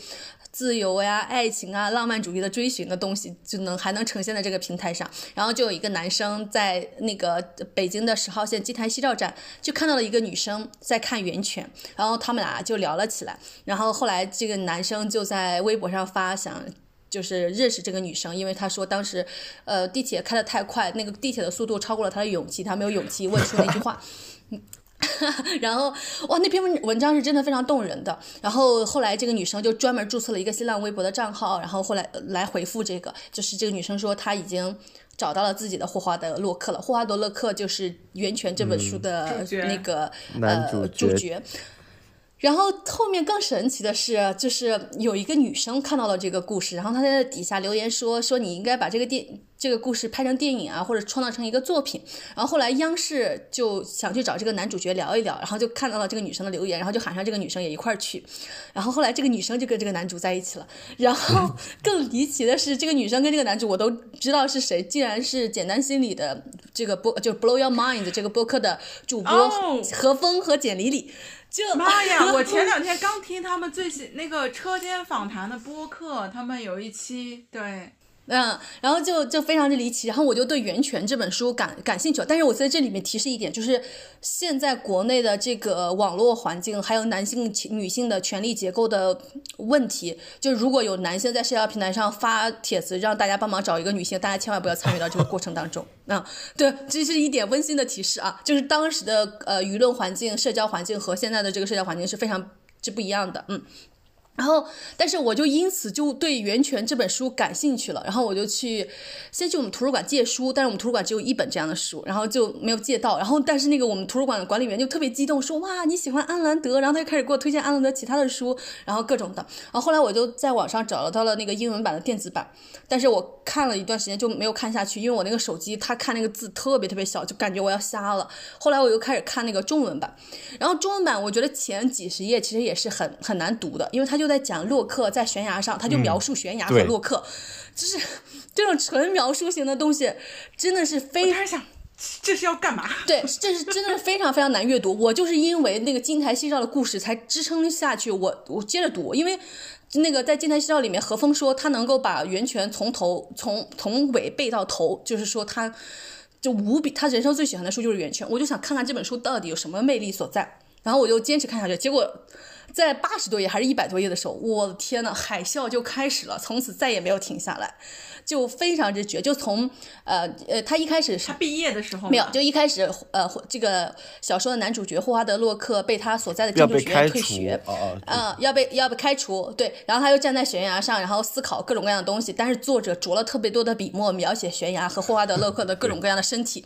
自由呀、爱情啊、浪漫主义的追寻的东西，就能还能呈现在这个平台上。然后就有一个男生在那个北京的十号线金台西照站，就看到了一个女生在看源泉，然后他们俩就聊了起来。然后后来这个男生就在微博上发想。就是认识这个女生，因为他说当时，呃，地铁开得太快，那个地铁的速度超过了他的勇气，他没有勇气问出那句话。*laughs* 然后哇，那篇文文章是真的非常动人的。然后后来这个女生就专门注册了一个新浪微博的账号，然后后来呃来回复这个，就是这个女生说她已经找到了自己的霍华德洛克了。霍华德洛克就是《源泉》这本书的那个、呃角主角。然后后面更神奇的是，就是有一个女生看到了这个故事，然后她在底下留言说说你应该把这个电这个故事拍成电影啊，或者创造成一个作品。然后后来央视就想去找这个男主角聊一聊，然后就看到了这个女生的留言，然后就喊上这个女生也一块儿去。然后后来这个女生就跟这个男主在一起了。然后 *laughs* 更离奇的是，这个女生跟这个男主我都知道是谁，竟然是简单心理的这个播就 Blow Your Mind 这个播客的主播哦何峰和简丽丽。就妈呀！*laughs* 我前两天刚听他们最新那个车间访谈的播客，他们有一期对嗯，然后就就非常之离奇，然后我就对《源泉》这本书感感兴趣了。但是我在这里面提示一点，就是现在国内的这个网络环境，还有男性、女性的权利结构的问题，就如果有男性在社交平台上发帖子让大家帮忙找一个女性，大家千万不要参与到这个过程当中。啊，对，这是一点温馨的提示啊，就是当时的呃舆论环境、社交环境和现在的这个社交环境是非常之不一样的。嗯。然后，但是我就因此就对《源泉》这本书感兴趣了。然后我就去先去我们图书馆借书，但是我们图书馆只有一本这样的书，然后就没有借到。然后，但是那个我们图书馆的管理员就特别激动，说：“哇，你喜欢安兰德？”然后他就开始给我推荐安兰德其他的书，然后各种的。然后后来我就在网上找到了那个英文版的电子版，但是我看了一段时间就没有看下去，因为我那个手机它看那个字特别特别小，就感觉我要瞎了。后来我又开始看那个中文版，然后中文版我觉得前几十页其实也是很很难读的，因为他就在讲洛克。在悬崖上，他就描述悬崖和洛克，就是这种纯描述型的东西，真的是非常想，这是要干嘛？*laughs* 对，这是真的是非常非常难阅读。我就是因为那个金台夕照的故事才支撑下去，我我接着读，因为那个在金台夕照里面，何峰说他能够把源泉从头从从尾背到头，就是说他就无比，他人生最喜欢的书就是源泉。我就想看看这本书到底有什么魅力所在，然后我就坚持看下去，结果。在八十多页还是一百多页的时候，我的天呐，海啸就开始了，从此再也没有停下来。就非常之绝，就从呃呃，他一开始是他毕业的时候没有，就一开始呃，这个小说的男主角霍华德洛克被他所在的建筑学院退学，嗯，要被要被开除，对，然后他又站在悬崖上，然后思考各种各样的东西，但是作者着了特别多的笔墨描写悬崖和霍华德洛克的各种各样的身体，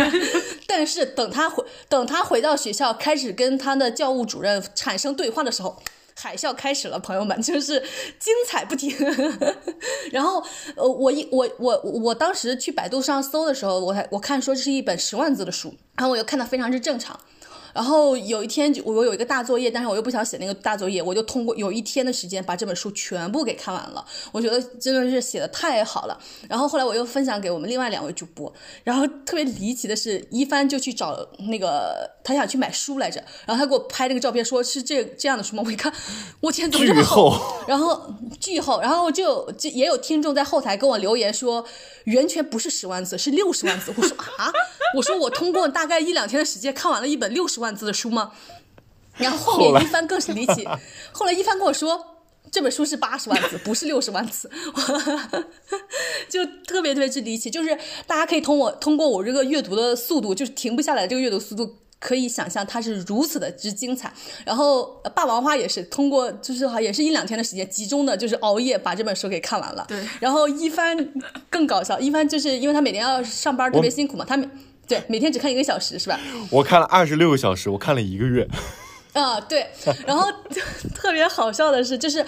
*laughs* 但是等他回等他回到学校，开始跟他的教务主任产生对话的时候。海啸开始了，朋友们，就是精彩不停。*laughs* 然后，呃，我一我我我当时去百度上搜的时候，我还我看说这是一本十万字的书，然后我又看到非常之正常。然后有一天，我有一个大作业，但是我又不想写那个大作业，我就通过有一天的时间把这本书全部给看完了。我觉得真的是写的太好了。然后后来我又分享给我们另外两位主播，然后特别离奇的是，一帆就去找那个他想去买书来着，然后他给我拍那个照片，说是这这样的书吗？我一看，我天，怎么这么厚？然后巨厚，然后就就也有听众在后台跟我留言说，源泉不是十万字，是六十万字。我说啊，我说我通过大概一两天的时间看完了一本六十万。万字的书吗？*laughs* 然后后面一帆更是离奇，*laughs* 后来一帆跟我说，这本书是八十万字，不是六十万字，*laughs* 就特别特别之离奇。就是大家可以通过通过我这个阅读的速度，就是停不下来这个阅读速度，可以想象它是如此的之精彩。然后霸王花也是通过，就是好也是一两天的时间，集中的就是熬夜把这本书给看完了。对。然后一帆更搞笑，一帆就是因为他每天要上班，特别辛苦嘛，他每。对，每天只看一个小时是吧？我看了二十六个小时，我看了一个月。啊，对。然后 *laughs* 特别好笑的是，就是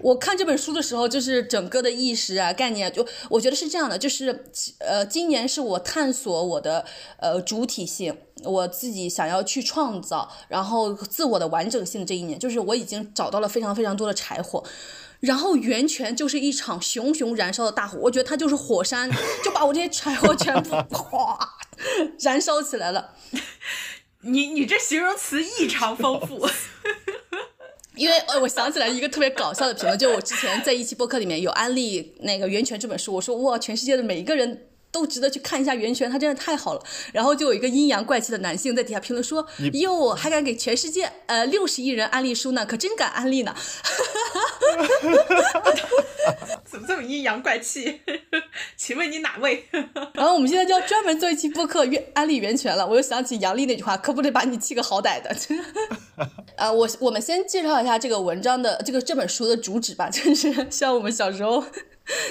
我看这本书的时候，就是整个的意识啊、概念，就我觉得是这样的，就是呃，今年是我探索我的呃主体性，我自己想要去创造，然后自我的完整性这一年，就是我已经找到了非常非常多的柴火。然后源泉就是一场熊熊燃烧的大火，*laughs* 我觉得它就是火山，*laughs* 就把我这些柴火全部哗燃烧起来了。*laughs* 你你这形容词异常丰富，因为呃，我想起来一个特别搞笑的评论，就我之前在一期播客里面有安利那个源泉这本书，我说哇，全世界的每一个人。都值得去看一下《源泉》，他真的太好了。然后就有一个阴阳怪气的男性在底下评论说：“哟，还敢给全世界呃六十亿人安利书呢？可真敢安利呢！” *laughs* 怎么这么阴阳怪气？*laughs* 请问你哪位？*laughs* 然后我们现在就要专门做一期播客安安利《源泉》了。我又想起杨笠那句话：“可不得把你气个好歹的。”啊，我我们先介绍一下这个文章的这个这本书的主旨吧，就是像我们小时候。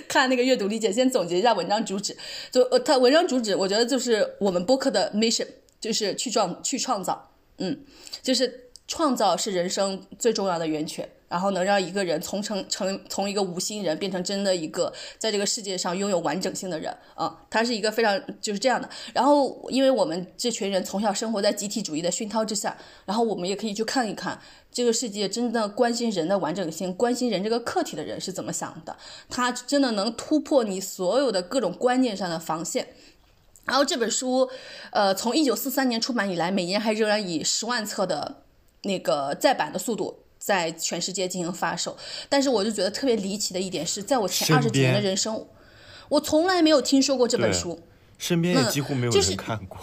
看那个阅读理解，先总结一下文章主旨。就呃，它文章主旨，我觉得就是我们播客的 mission，就是去创去创造，嗯，就是创造是人生最重要的源泉，然后能让一个人从成成从一个无心人变成真的一个在这个世界上拥有完整性的人啊，他是一个非常就是这样的。然后，因为我们这群人从小生活在集体主义的熏陶之下，然后我们也可以去看一看。这个世界真的关心人的完整性、关心人这个客体的人是怎么想的？他真的能突破你所有的各种观念上的防线。然后这本书，呃，从一九四三年出版以来，每年还仍然以十万册的那个再版的速度在全世界进行发售。但是我就觉得特别离奇的一点是，在我前二十几年的人生。我从来没有听说过这本书。身边也嗯几乎没有就是人看过。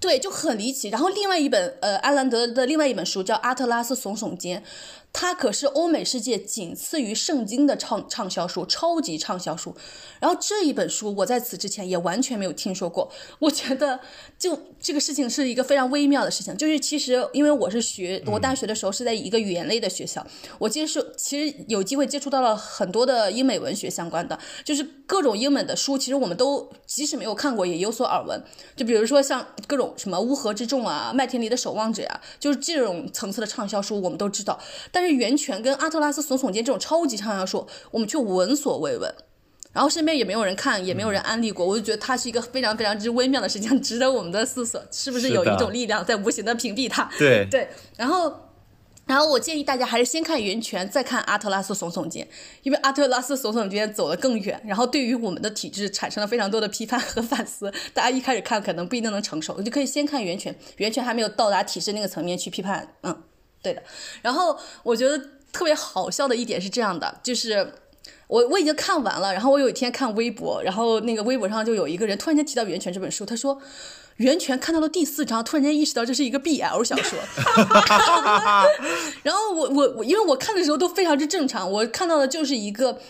对，就很离奇。然后另外一本，呃，阿兰德的另外一本书叫《阿特拉斯耸耸肩》，它可是欧美世界仅次于圣经的畅畅销书，超级畅销书。然后这一本书我在此之前也完全没有听说过。我觉得就这个事情是一个非常微妙的事情，就是其实因为我是学我大学的时候是在一个语言类的学校，我接触其实有机会接触到了很多的英美文学相关的，就是各种英美的书，其实我们都即使没有看过也有所耳闻。就比如说像各种什么《乌合之众》啊，《麦田里的守望者》呀，就是这种层次的畅销书我们都知道，但是《源泉》跟《阿特拉斯耸耸肩》这种超级畅销书，我们却闻所未闻。然后身边也没有人看，也没有人安利过，我就觉得它是一个非常非常之微妙的事情，值得我们的思索，是不是有一种力量在无形的屏蔽它？对对，然后。然后我建议大家还是先看《源泉》，再看《阿特拉斯耸耸肩》，因为《阿特拉斯耸耸肩》走得更远，然后对于我们的体制产生了非常多的批判和反思。大家一开始看可能不一定能承受，你就可以先看《源泉》，《源泉》还没有到达体制那个层面去批判。嗯，对的。然后我觉得特别好笑的一点是这样的，就是。我我已经看完了，然后我有一天看微博，然后那个微博上就有一个人突然间提到《源泉》这本书，他说，《源泉》看到了第四章，突然间意识到这是一个 BL 小说。*laughs* 然后我我我，因为我看的时候都非常之正常，我看到的就是一个。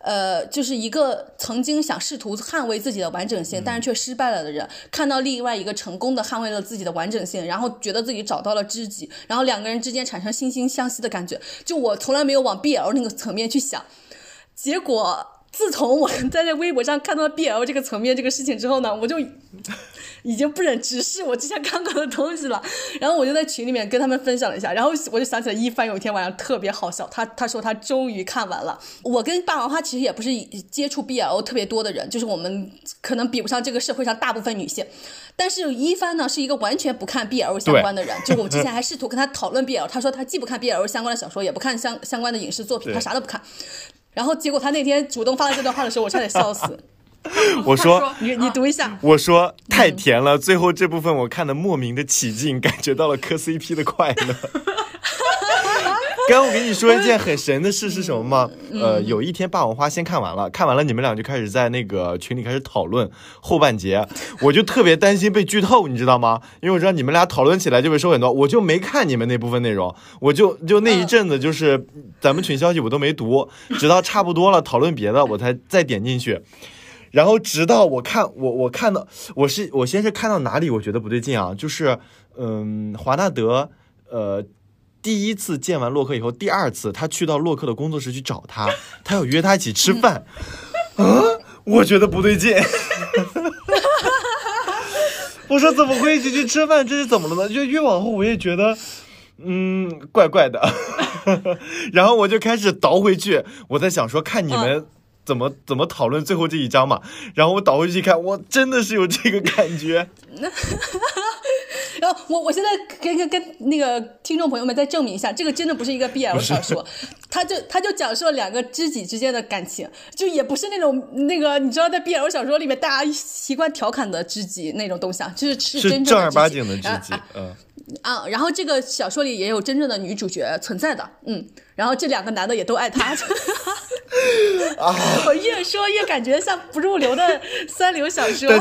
呃，就是一个曾经想试图捍卫自己的完整性，但是却失败了的人，看到另外一个成功的捍卫了自己的完整性，然后觉得自己找到了知己，然后两个人之间产生惺惺相惜的感觉。就我从来没有往 BL 那个层面去想，结果自从我在那微博上看到 BL 这个层面这个事情之后呢，我就已经不忍直视我之前看过的东西了。*laughs* 然后我就在群里面跟他们分享了一下，然后我就想起来一帆有一天晚上特别好笑，他他说他终于看完了。我跟霸王花其实也不是接触 BL 特别多的人，就是我们可能比不上这个社会上大部分女性。但是一帆呢是一个完全不看 BL 相关的人，就我之前还试图跟他讨论 BL，他说他既不看 BL 相关的小说，也不看相相关的影视作品，他啥都不看。然后结果他那天主动发了这段话的时候，我差点笑死。*laughs* 我说你你读一下，*laughs* 我说太甜了，最后这部分我看的莫名的起劲，感觉到了磕 CP 的快乐。刚刚我跟你说一件很神的事是什么吗？呃，有一天《霸王花》先看完了，看完了你们俩就开始在那个群里开始讨论后半节，我就特别担心被剧透，你知道吗？因为我知道你们俩讨论起来就会说很多，我就没看你们那部分内容，我就就那一阵子就是咱们群消息我都没读，直到差不多了讨论别的我才再点进去。然后直到我看我我看到我是我先是看到哪里我觉得不对劲啊，就是嗯华纳德呃第一次见完洛克以后，第二次他去到洛克的工作室去找他，他要约他一起吃饭，啊，我觉得不对劲。*laughs* 我说怎么会一起去吃饭？这是怎么了呢？就越往后我也觉得，嗯，怪怪的。*laughs* 然后我就开始倒回去，我在想说看你们怎么、怎么讨论最后这一章嘛。然后我倒回去看，我真的是有这个感觉。*laughs* 然后我我现在跟跟跟那个听众朋友们再证明一下，这个真的不是一个 BL 小说，他就他就讲述了两个知己之间的感情，就也不是那种那个你知道在 BL 小说里面大家习惯调侃的知己那种东西啊，就是是是真正正儿八经的知己，嗯，啊，然后这个小说里也有真正的女主角存在的，嗯，然后这两个男的也都爱她，*laughs* 我越说越感觉像不入流的三流小说。*laughs*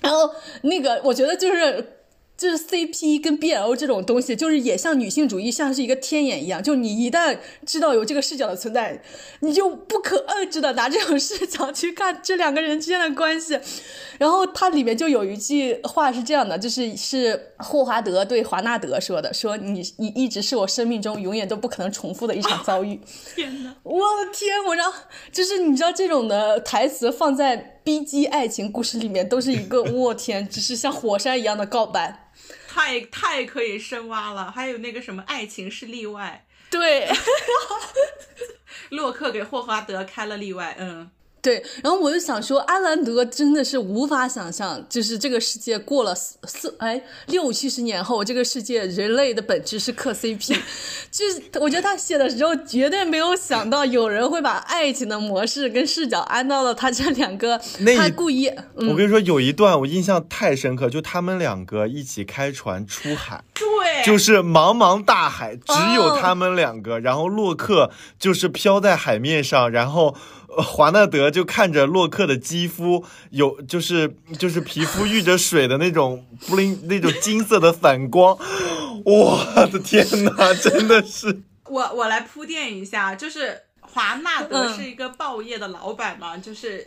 然后那个，我觉得就是。就是 CP 跟 BL 这种东西，就是也像女性主义，像是一个天眼一样。就你一旦知道有这个视角的存在，你就不可遏制的拿这种视角去看这两个人之间的关系。然后它里面就有一句话是这样的，就是是霍华德对华纳德说的，说你你一直是我生命中永远都不可能重复的一场遭遇。*laughs* 天呐！我的天！我让就是你知道这种的台词放在 B G 爱情故事里面都是一个 *laughs* 我天，只是像火山一样的告白。太太可以深挖了，还有那个什么爱情是例外，对 *laughs* 洛克给霍华德开了例外，嗯，对，然后我就想说，阿兰德真的是无法想象，就是这个世界过了四四哎六七十年后，这个世界人类的本质是磕 CP，*laughs* 就是我觉得他写的时候绝对没有想到有人会把爱情的模式跟视角安到了他这两个，那他故意嗯我跟你说，有一段我印象太深刻，就他们两个一起开船出海，对，对，就是茫茫大海只有他们两个，然后洛克就是飘在海面上，然后。华纳德就看着洛克的肌肤有，就是就是皮肤遇着水的那种布灵那种金色的反光，我的天哪，真的是！我我来铺垫一下，就是华纳德是一个报业的老板嘛，就是，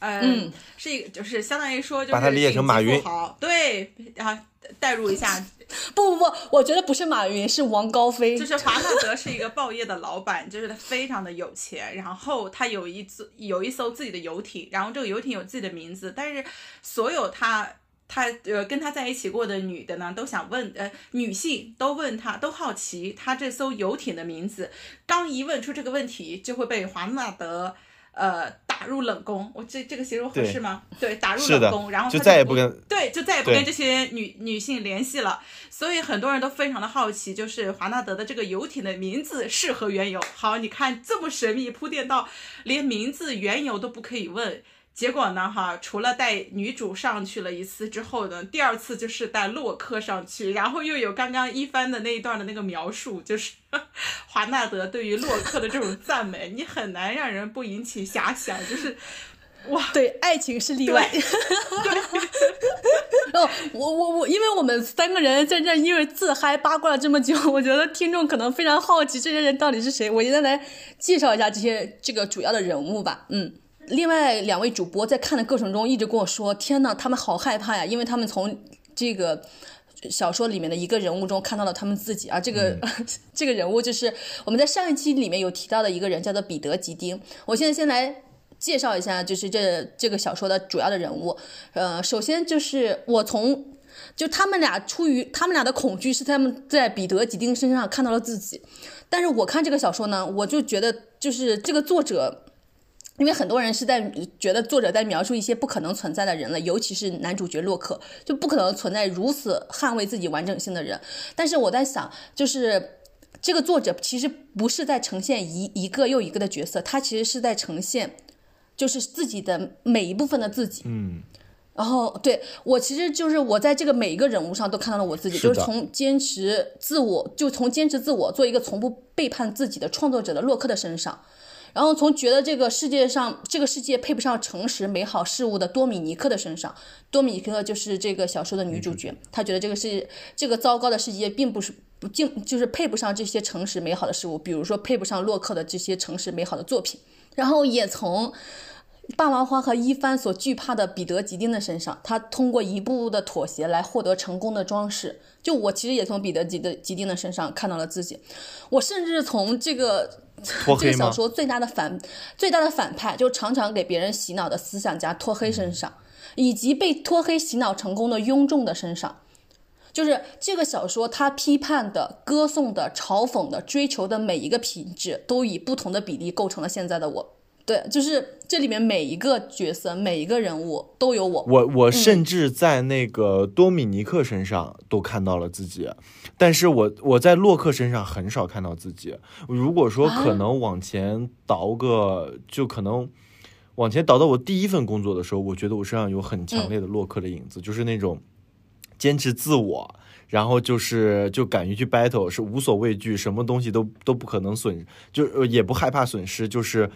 嗯，是一个就是相当于说就是把它理解成马云，对，然后代入一下。*laughs* 不不不，我觉得不是马云，是王高飞。就是华纳德是一个报业的老板，就是他非常的有钱，然后他有一艘有一艘自己的游艇，然后这个游艇有自己的名字，但是所有他他呃跟他在一起过的女的呢，都想问呃女性都问他都好奇他这艘游艇的名字，刚一问出这个问题，就会被华纳德。呃，打入冷宫，我这这个形容合适吗？对，打入冷宫，然后就再也不跟对，就再也不跟这些女女性联系了。所以很多人都非常的好奇，就是华纳德的这个游艇的名字是何缘由？好，你看这么神秘，铺垫到连名字缘由都不可以问。结果呢？哈，除了带女主上去了一次之后呢，第二次就是带洛克上去，然后又有刚刚一番的那一段的那个描述，就是 *laughs* 华纳德对于洛克的这种赞美，你很难让人不引起遐想，就是哇，对，爱情是例外。*laughs* 哦，我我我，因为我们三个人在这因为自嗨八卦了这么久，我觉得听众可能非常好奇这些人到底是谁，我现在来介绍一下这些这个主要的人物吧，嗯。另外两位主播在看的过程中一直跟我说：“天呐，他们好害怕呀！因为他们从这个小说里面的一个人物中看到了他们自己啊。这个 *laughs* 这个人物就是我们在上一期里面有提到的一个人，叫做彼得·吉丁。我现在先来介绍一下，就是这这个小说的主要的人物。呃，首先就是我从就他们俩出于他们俩的恐惧是他们在彼得·吉丁身上看到了自己，但是我看这个小说呢，我就觉得就是这个作者。”因为很多人是在觉得作者在描述一些不可能存在的人了，尤其是男主角洛克，就不可能存在如此捍卫自己完整性的人。但是我在想，就是这个作者其实不是在呈现一一个又一个的角色，他其实是在呈现，就是自己的每一部分的自己。嗯。然后对我其实就是我在这个每一个人物上都看到了我自己，就是从坚持自我，就从坚持自我做一个从不背叛自己的创作者的洛克的身上。然后从觉得这个世界上这个世界配不上诚实美好事物的多米尼克的身上，多米尼克就是这个小说的女主角，她觉得这个世界这个糟糕的世界并不是不竟就是配不上这些诚实美好的事物，比如说配不上洛克的这些诚实美好的作品。然后也从霸王花和一帆所惧怕的彼得吉丁的身上，他通过一步步的妥协来获得成功的装饰。就我其实也从彼得吉的吉丁的身上看到了自己，我甚至从这个。这个小说最大的反最大的反派，就常常给别人洗脑的思想家脱黑身上，以及被脱黑洗脑成功的庸众的身上，就是这个小说他批判的、歌颂的、嘲讽的、追求的每一个品质，都以不同的比例构成了现在的我。对，就是这里面每一个角色、每一个人物都有我。我我甚至在那个多米尼克身上都看到了自己，但是我我在洛克身上很少看到自己。如果说可能往前倒个，就可能往前倒到我第一份工作的时候，我觉得我身上有很强烈的洛克的影子，就是那种坚持自我，然后就是就敢于去 battle，是无所畏惧，什么东西都都不可能损，就也不害怕损失，就是。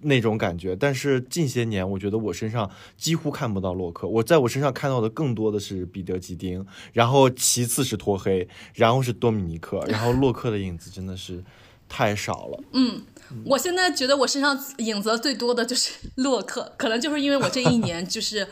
那种感觉，但是近些年，我觉得我身上几乎看不到洛克，我在我身上看到的更多的是彼得吉丁，然后其次是托黑，然后是多米尼克，然后洛克的影子真的是太少了。嗯，我现在觉得我身上影子最多的就是洛克，可能就是因为我这一年就是，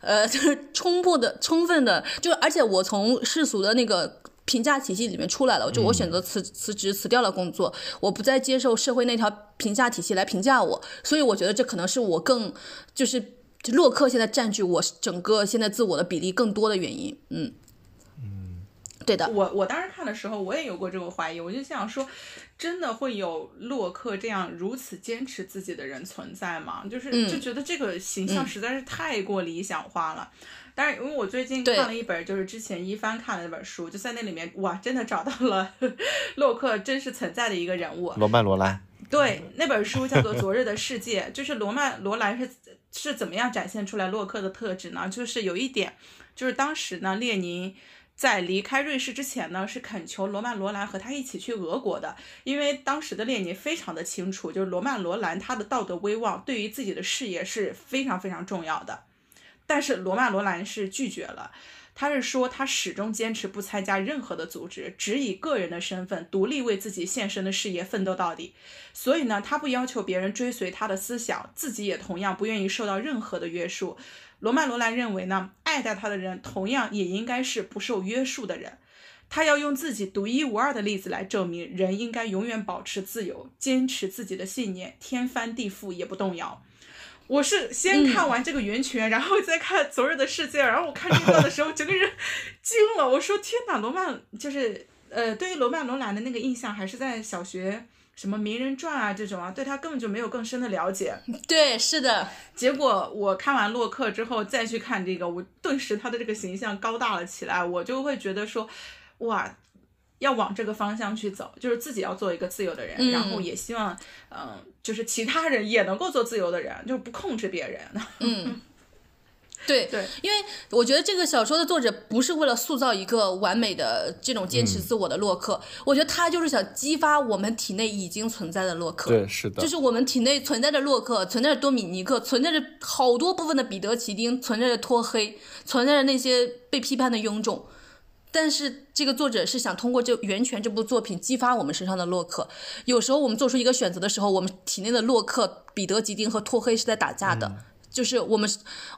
呃，就是充分的、充分的，就而且我从世俗的那个。评价体系里面出来了，就我选择辞辞职，辞掉了工作，我不再接受社会那条评价体系来评价我，所以我觉得这可能是我更就是洛克现在占据我整个现在自我的比例更多的原因。嗯嗯，对的。我我当时看的时候，我也有过这个怀疑，我就想说，真的会有洛克这样如此坚持自己的人存在吗？就是就觉得这个形象实在是太过理想化了。但是因为我最近看了一本，就是之前一帆看的那本书，就在那里面，哇，真的找到了 *laughs* 洛克真实存在的一个人物——罗曼·罗兰。对，那本书叫做《昨日的世界》，就是罗曼·罗兰是是怎么样展现出来洛克的特质呢？就是有一点，就是当时呢，列宁在离开瑞士之前呢，是恳求罗曼·罗兰和他一起去俄国的，因为当时的列宁非常的清楚，就是罗曼·罗兰他的道德威望对于自己的事业是非常非常重要的，但是罗曼·罗兰是拒绝了。他是说，他始终坚持不参加任何的组织，只以个人的身份独立为自己献身的事业奋斗到底。所以呢，他不要求别人追随他的思想，自己也同样不愿意受到任何的约束。罗曼·罗兰认为呢，爱戴他的人同样也应该是不受约束的人。他要用自己独一无二的例子来证明，人应该永远保持自由，坚持自己的信念，天翻地覆也不动摇。我是先看完这个源泉，*laughs* 然后再看《昨日的世界》，然后我看这段的时候，*laughs* 整个人惊了。我说：“天哪，罗曼就是呃，对于罗曼·罗兰的那个印象，还是在小学什么名人传啊这种啊，对他根本就没有更深的了解。”对，是的。结果我看完洛克之后，再去看这个，我顿时他的这个形象高大了起来，我就会觉得说，哇。要往这个方向去走，就是自己要做一个自由的人，然后也希望，嗯，就是其他人也能够做自由的人，就是不控制别人。*laughs* 嗯，对对，因为我觉得这个小说的作者不是为了塑造一个完美的这种坚持自我的洛克，我觉得他就是想激发我们体内已经存在的洛克。对，是的，就是我们体内存在着洛克，存在着多米尼克，存在着好多部分的彼得奇丁，存在着托黑，存在着那些被批判的庸众。但是这个作者是想通过这《源泉》这部作品激发我们身上的洛克。有时候我们做出一个选择的时候，我们体内的洛克、彼得吉丁和托黑是在打架的。就是我们，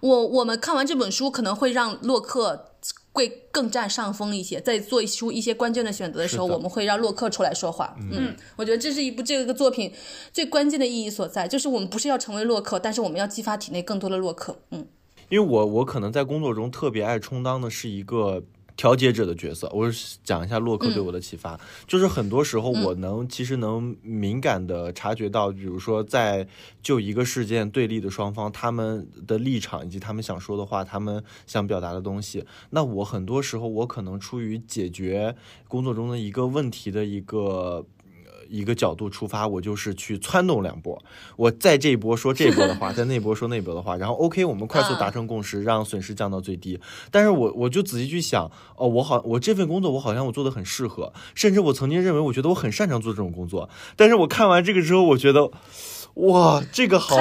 我我们看完这本书，可能会让洛克会更占上风一些。在做出一些关键的选择的时候，我们会让洛克出来说话。嗯，我觉得这是一部这个作品最关键的意义所在，就是我们不是要成为洛克，但是我们要激发体内更多的洛克。嗯，因为我我可能在工作中特别爱充当的是一个。调解者的角色，我讲一下洛克对我的启发，就是很多时候我能其实能敏感的察觉到，比如说在就一个事件对立的双方，他们的立场以及他们想说的话，他们想表达的东西，那我很多时候我可能出于解决工作中的一个问题的一个。一个角度出发，我就是去窜动两波，我在这一波说这波的话，*laughs* 在那波说那波的话，然后 OK，我们快速达成共识，让损失降到最低。但是我我就仔细去想，哦，我好，我这份工作我好像我做的很适合，甚至我曾经认为我觉得我很擅长做这种工作。但是我看完这个之后，我觉得，哇，这个好，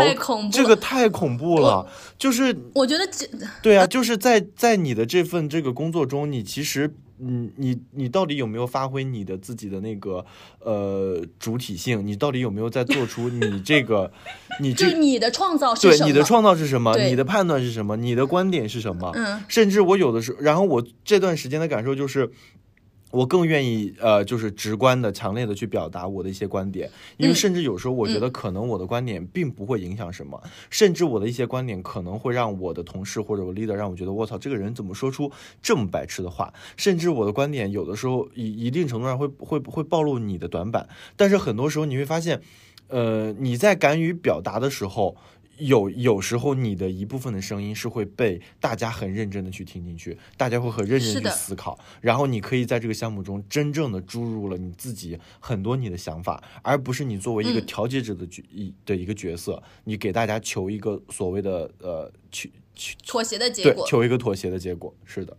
这个太恐怖了。就是我觉得这，对啊，就是在在你的这份这个工作中，你其实。你你你到底有没有发挥你的自己的那个呃主体性？你到底有没有在做出你这个 *laughs* 你这你的创造是对你的创造是什么？你的判断是什么？你的观点是什么？嗯，甚至我有的时候，然后我这段时间的感受就是。我更愿意，呃，就是直观的、强烈的去表达我的一些观点，因为甚至有时候我觉得可能我的观点并不会影响什么，甚至我的一些观点可能会让我的同事或者我 leader 让我觉得我操，这个人怎么说出这么白痴的话？甚至我的观点有的时候一一定程度上会会会暴露你的短板，但是很多时候你会发现，呃，你在敢于表达的时候。有有时候你的一部分的声音是会被大家很认真的去听进去，大家会很认真去思考，然后你可以在这个项目中真正的注入了你自己很多你的想法，而不是你作为一个调解者的角一的一个角色，你给大家求一个所谓的呃去去妥协的结果，求一个妥协的结果，是的。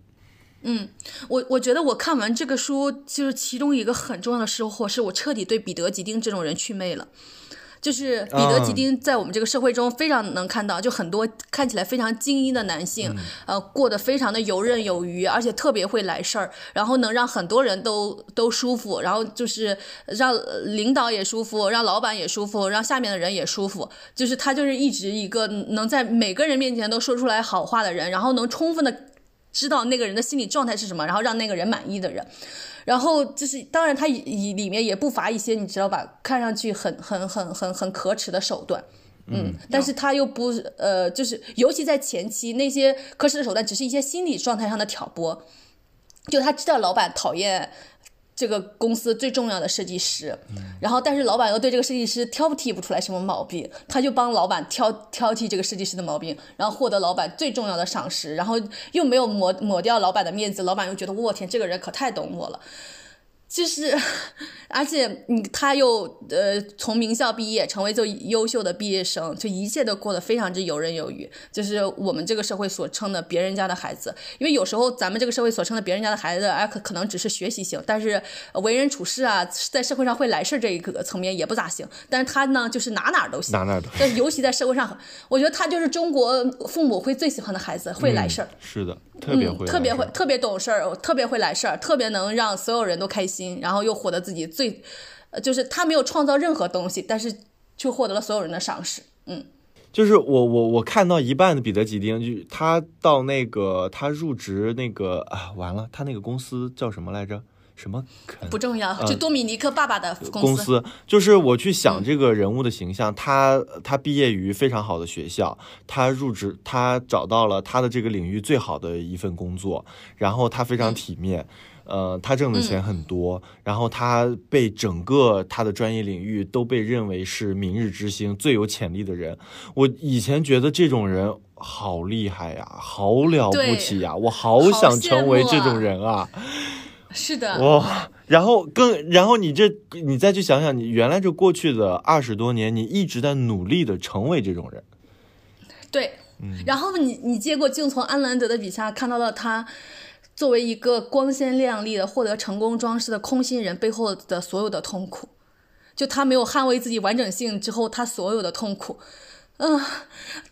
嗯，我我觉得我看完这个书，就是其中一个很重要的收获，是我彻底对彼得吉丁这种人祛魅了。就是彼得吉丁在我们这个社会中非常能看到，就很多看起来非常精英的男性，呃，过得非常的游刃有余，而且特别会来事儿，然后能让很多人都都舒服，然后就是让领导也舒服，让老板也舒服，让下面的人也舒服。就是他就是一直一个能在每个人面前都说出来好话的人，然后能充分的知道那个人的心理状态是什么，然后让那个人满意的人。然后就是，当然，它以里面也不乏一些你知道吧，看上去很很很很很可耻的手段，嗯，但是他又不呃，就是尤其在前期那些可耻的手段，只是一些心理状态上的挑拨，就他知道老板讨厌。这个公司最重要的设计师，然后但是老板又对这个设计师挑剔不出来什么毛病，他就帮老板挑挑剔这个设计师的毛病，然后获得老板最重要的赏识，然后又没有抹抹掉老板的面子，老板又觉得我天，这个人可太懂我了。就是，*laughs* 而且你他又呃从名校毕业，成为最优秀的毕业生，就一切都过得非常之游刃有余。就是我们这个社会所称的别人家的孩子，因为有时候咱们这个社会所称的别人家的孩子，哎可可能只是学习型，但是为人处事啊，在社会上会来事这一个层面也不咋行。但是他呢，就是哪哪都行，哪哪都。但尤其在社会上，我觉得他就是中国父母会最喜欢的孩子，会来事儿。是的，特别会，特别会，特别懂事儿，特别会来事儿，特别能让所有人都开心。然后又获得自己最，呃，就是他没有创造任何东西，但是却获得了所有人的赏识。嗯，就是我我我看到一半的彼得吉丁，就他到那个他入职那个啊，完了，他那个公司叫什么来着？什么？不重要，就多米尼克爸爸的公司。就是我去想这个人物的形象，他他毕业于非常好的学校，他入职，他找到了他的这个领域最好的一份工作，然后他非常体面。呃，他挣的钱很多，然后他被整个他的专业领域都被认为是明日之星、最有潜力的人。我以前觉得这种人好厉害呀，好了不起呀，我好想成为这种人啊！是的，哇，然后更，然后你这，你再去想想，你原来这过去的二十多年，你一直在努力的成为这种人。对，嗯，然后你你结果竟从安兰德的笔下看到了他。作为一个光鲜亮丽的获得成功装饰的空心人背后的所有的痛苦，就他没有捍卫自己完整性之后，他所有的痛苦，嗯，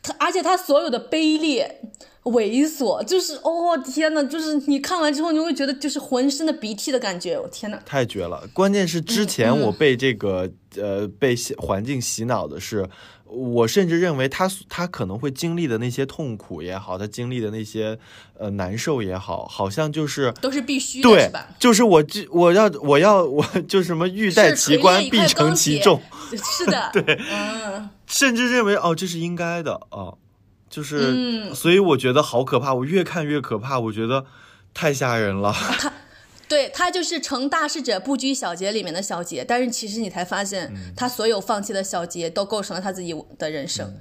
他而且他所有的卑劣、猥琐，就是哦天呐，就是你看完之后，你会觉得就是浑身的鼻涕的感觉，我天呐，太绝了！关键是之前我被这个呃被环境洗脑的是。我甚至认为他他可能会经历的那些痛苦也好，他经历的那些呃难受也好，好像就是都是必须的，对，就是我这我要我要我 *laughs* 就什么欲戴其冠必承其重，*laughs* 是的，对，嗯，甚至认为哦这是应该的哦，就是所以我觉得好可怕，我越看越可怕，我觉得太吓人了。*laughs* 对他就是成大事者不拘小节里面的小节，但是其实你才发现，他所有放弃的小节都构成了他自己的人生。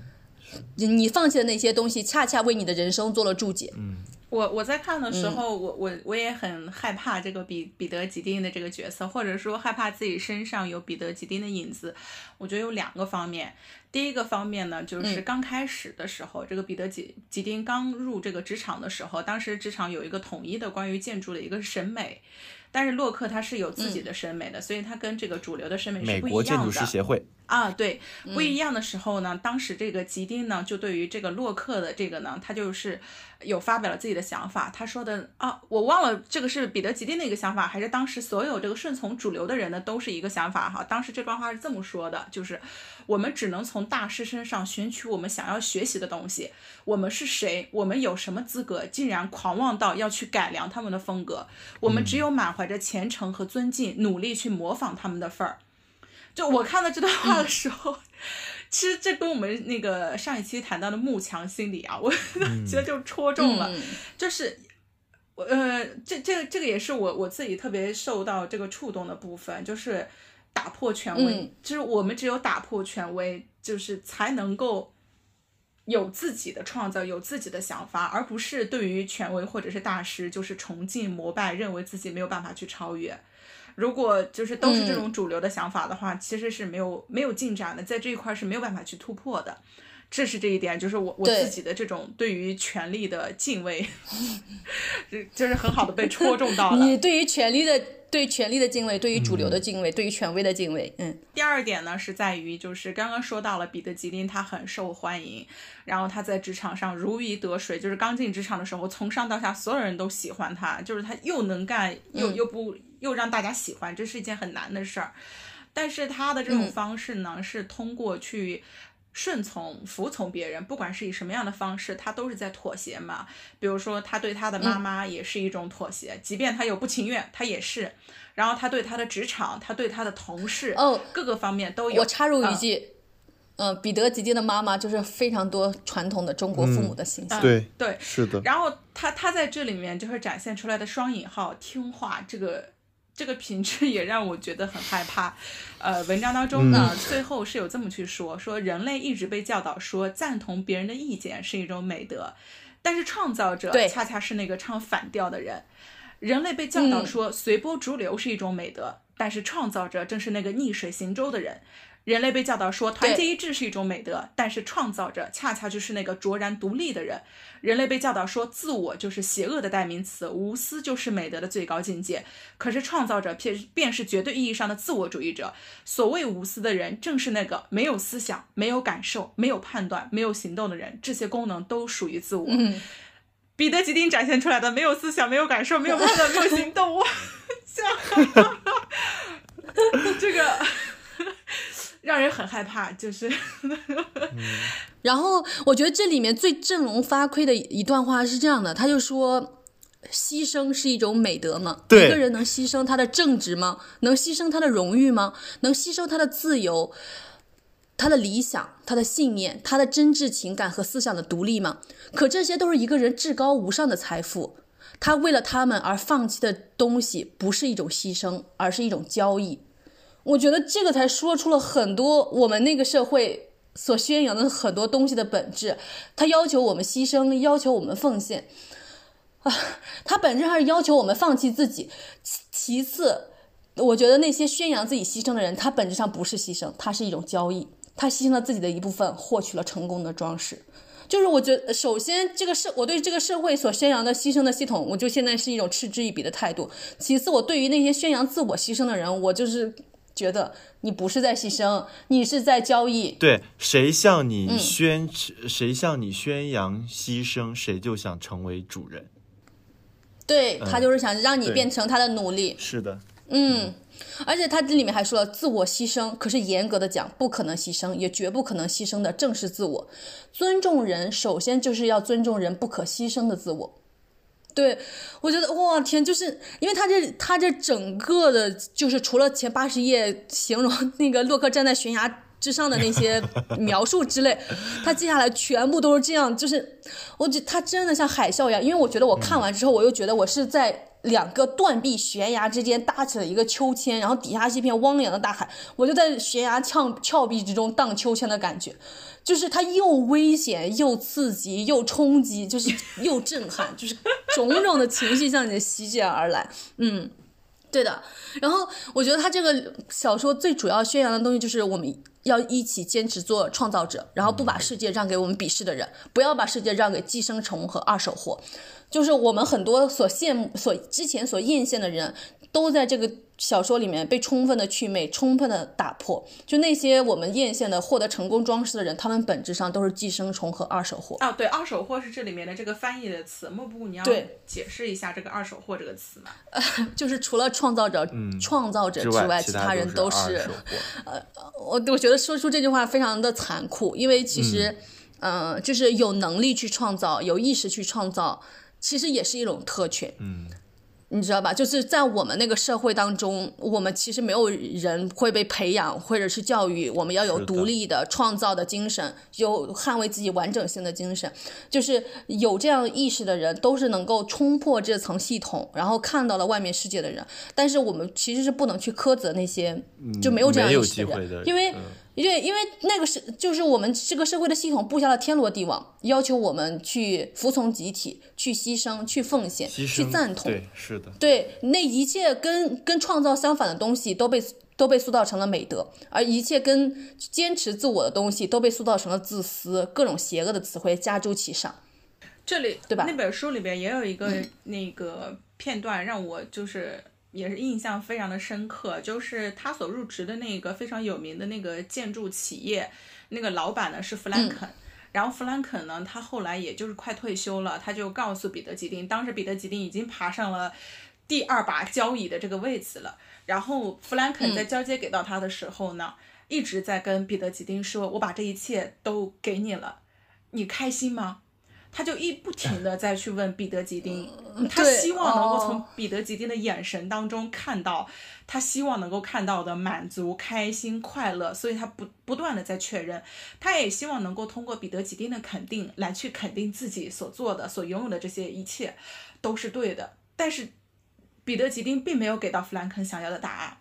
你放弃的那些东西，恰恰为你的人生做了注解。嗯。我我在看的时候，我我我也很害怕这个彼彼得吉丁的这个角色，或者说害怕自己身上有彼得吉丁的影子。我觉得有两个方面，第一个方面呢，就是刚开始的时候，这个彼得吉吉丁刚入这个职场的时候，当时职场有一个统一的关于建筑的一个审美。但是洛克他是有自己的审美的，所以他跟这个主流的审美是不一样的。美国建筑师协会啊，对，不一样的时候呢，当时这个吉丁呢，就对于这个洛克的这个呢，他就是有发表了自己的想法。他说的啊，我忘了这个是彼得吉丁的一个想法，还是当时所有这个顺从主流的人呢，都是一个想法哈。当时这段话是这么说的，就是我们只能从大师身上选取我们想要学习的东西。我们是谁？我们有什么资格，竟然狂妄到要去改良他们的风格？我们只有满。怀着虔诚和尊敬，努力去模仿他们的份儿。就我看到这段话的时候，*laughs* 其实这跟我们那个上一期谈到的慕强心理啊，我 *laughs* 觉得就戳中了。就是我呃，这这这个也是我我自己特别受到这个触动的部分，就是打破权威。就是我们只有打破权威，就是才能够。有自己的创造，有自己的想法，而不是对于权威或者是大师就是崇敬膜拜，认为自己没有办法去超越。如果就是都是这种主流的想法的话，其实是没有没有进展的，在这一块是没有办法去突破的。这是这一点，就是我我自己的这种对于权力的敬畏，*laughs* 就是很好的被戳中到了。*laughs* 你对于权力的。对权力的敬畏，对于主流的敬畏，对于权威的敬畏。嗯，第二点呢，是在于就是刚刚说到了彼得吉林，他很受欢迎，然后他在职场上如鱼得水，就是刚进职场的时候，从上到下所有人都喜欢他，就是他又能干，又又不又让大家喜欢，这是一件很难的事儿。但是他的这种方式呢，是通过去。顺从、服从别人，不管是以什么样的方式，他都是在妥协嘛。比如说，他对他的妈妈也是一种妥协，即便他有不情愿，他也是。然后他对他的职场，他对他的同事，哦，各个方面都有。我插入一句，嗯，彼得吉丁的妈妈就是非常多传统的中国父母的形象，对对，是的。然后他他在这里面就是展现出来的双引号听话这个。这个品质也让我觉得很害怕。呃，文章当中呢，最后是有这么去说：说人类一直被教导说赞同别人的意见是一种美德，但是创造者恰恰是那个唱反调的人。人类被教导说随波逐流是一种美德，但是创造者正是那个逆水行舟的人。人类被教导说团结一致是一种美德，但是创造者恰恰就是那个卓然独立的人。人类被教导说自我就是邪恶的代名词，无私就是美德的最高境界。可是创造者便便是绝对意义上的自我主义者。所谓无私的人，正是那个没有思想、没有感受、没有判断、没有行动的人。这些功能都属于自我。嗯彼得·吉丁展现出来的没有思想、没有感受、没有判断、没有行动，我想 *laughs* 这个。让人很害怕，就是。*laughs* 然后我觉得这里面最振聋发聩的一段话是这样的，他就说：“牺牲是一种美德吗？一个人能牺牲他的正直吗？能牺牲他的荣誉吗？能牺牲他的自由、他的理想、他的信念、他的真挚情感和思想的独立吗？可这些都是一个人至高无上的财富，他为了他们而放弃的东西，不是一种牺牲，而是一种交易。”我觉得这个才说出了很多我们那个社会所宣扬的很多东西的本质。他要求我们牺牲，要求我们奉献，啊，他本质上是要求我们放弃自己。其次，我觉得那些宣扬自己牺牲的人，他本质上不是牺牲，他是一种交易。他牺牲了自己的一部分，获取了成功的装饰。就是我觉得，首先这个社，我对这个社会所宣扬的牺牲的系统，我就现在是一种嗤之以鼻的态度。其次，我对于那些宣扬自我牺牲的人，我就是。觉得你不是在牺牲，你是在交易。对，谁向你宣，谁向你宣扬牺牲，谁就想成为主人。对他就是想让你变成他的奴隶。是的，嗯，而且他这里面还说了，自我牺牲，可是严格的讲，不可能牺牲，也绝不可能牺牲的，正是自我。尊重人，首先就是要尊重人不可牺牲的自我。对，我觉得哇天，就是因为他这他这整个的，就是除了前八十页形容那个洛克站在悬崖之上的那些描述之类，他接下来全部都是这样，就是我觉他真的像海啸一样，因为我觉得我看完之后，我又觉得我是在。两个断壁悬崖之间搭起了一个秋千，然后底下是一片汪洋的大海，我就在悬崖峭峭壁之中荡秋千的感觉，就是它又危险又刺激又冲击，就是又震撼，就是种种的情绪向你席卷而来。嗯，对的。然后我觉得他这个小说最主要宣扬的东西就是我们要一起坚持做创造者，然后不把世界让给我们鄙视的人，不要把世界让给寄生虫和二手货。就是我们很多所羡慕、所之前所艳羡的人，都在这个小说里面被充分的祛魅、充分的打破。就那些我们艳羡的、获得成功装饰的人，他们本质上都是寄生虫和二手货。啊，对，二手货是这里面的这个翻译的词。莫不，你要解释一下这个二手货这个词吗？*laughs* 就是除了创造者、创造者之外，其他人都是。呃，我我觉得说出这句话非常的残酷，因为其实，嗯，就是有能力去创造、有意识去创造。其实也是一种特权，嗯，你知道吧？就是在我们那个社会当中，我们其实没有人会被培养或者是教育，我们要有独立的创造的精神，有捍卫自己完整性的精神。就是有这样意识的人，都是能够冲破这层系统，然后看到了外面世界的人。但是我们其实是不能去苛责那些就没有这样意识的人，因为。因为因为那个是就是我们这个社会的系统布下了天罗地网，要求我们去服从集体，去牺牲，去奉献，去赞同。对，是的。对，那一切跟跟创造相反的东西都被都被塑造成了美德，而一切跟坚持自我的东西都被塑造成了自私，各种邪恶的词汇加诸其上。这里对吧？那本书里边也有一个那个片段让我就是。也是印象非常的深刻，就是他所入职的那个非常有名的那个建筑企业，那个老板呢是弗兰肯，然后弗兰肯呢，他后来也就是快退休了，他就告诉彼得吉丁，当时彼得吉丁已经爬上了第二把交椅的这个位子了，然后弗兰肯在交接给到他的时候呢，一直在跟彼得吉丁说，我把这一切都给你了，你开心吗？他就一不停的再去问彼得吉丁，他希望能够从彼得吉丁的眼神当中看到，他希望能够看到的满足、开心、快乐，所以他不不断的在确认，他也希望能够通过彼得吉丁的肯定来去肯定自己所做的、所拥有的这些一切都是对的。但是彼得吉丁并没有给到弗兰肯想要的答案，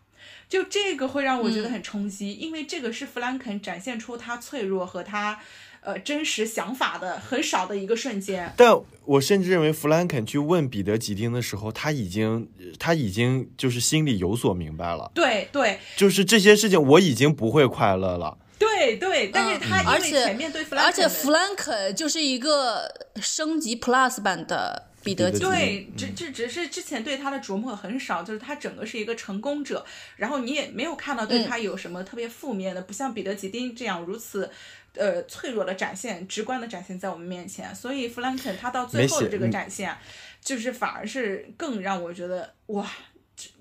就这个会让我觉得很冲击，因为这个是弗兰肯展现出他脆弱和他。呃，真实想法的很少的一个瞬间，但我甚至认为弗兰肯去问彼得吉丁的时候，他已经他已经就是心里有所明白了。对对，就是这些事情我已经不会快乐了。对对，但是他因为前面对弗兰肯，而且弗兰肯就是一个升级 Plus 版的彼得。对，只只只是之前对他的琢磨很少，就是他整个是一个成功者，然后你也没有看到对他有什么特别负面的，不像彼得吉丁这样如此。呃，脆弱的展现，直观的展现在我们面前，所以弗兰肯他到最后的这个展现，就是反而是更让我觉得哇，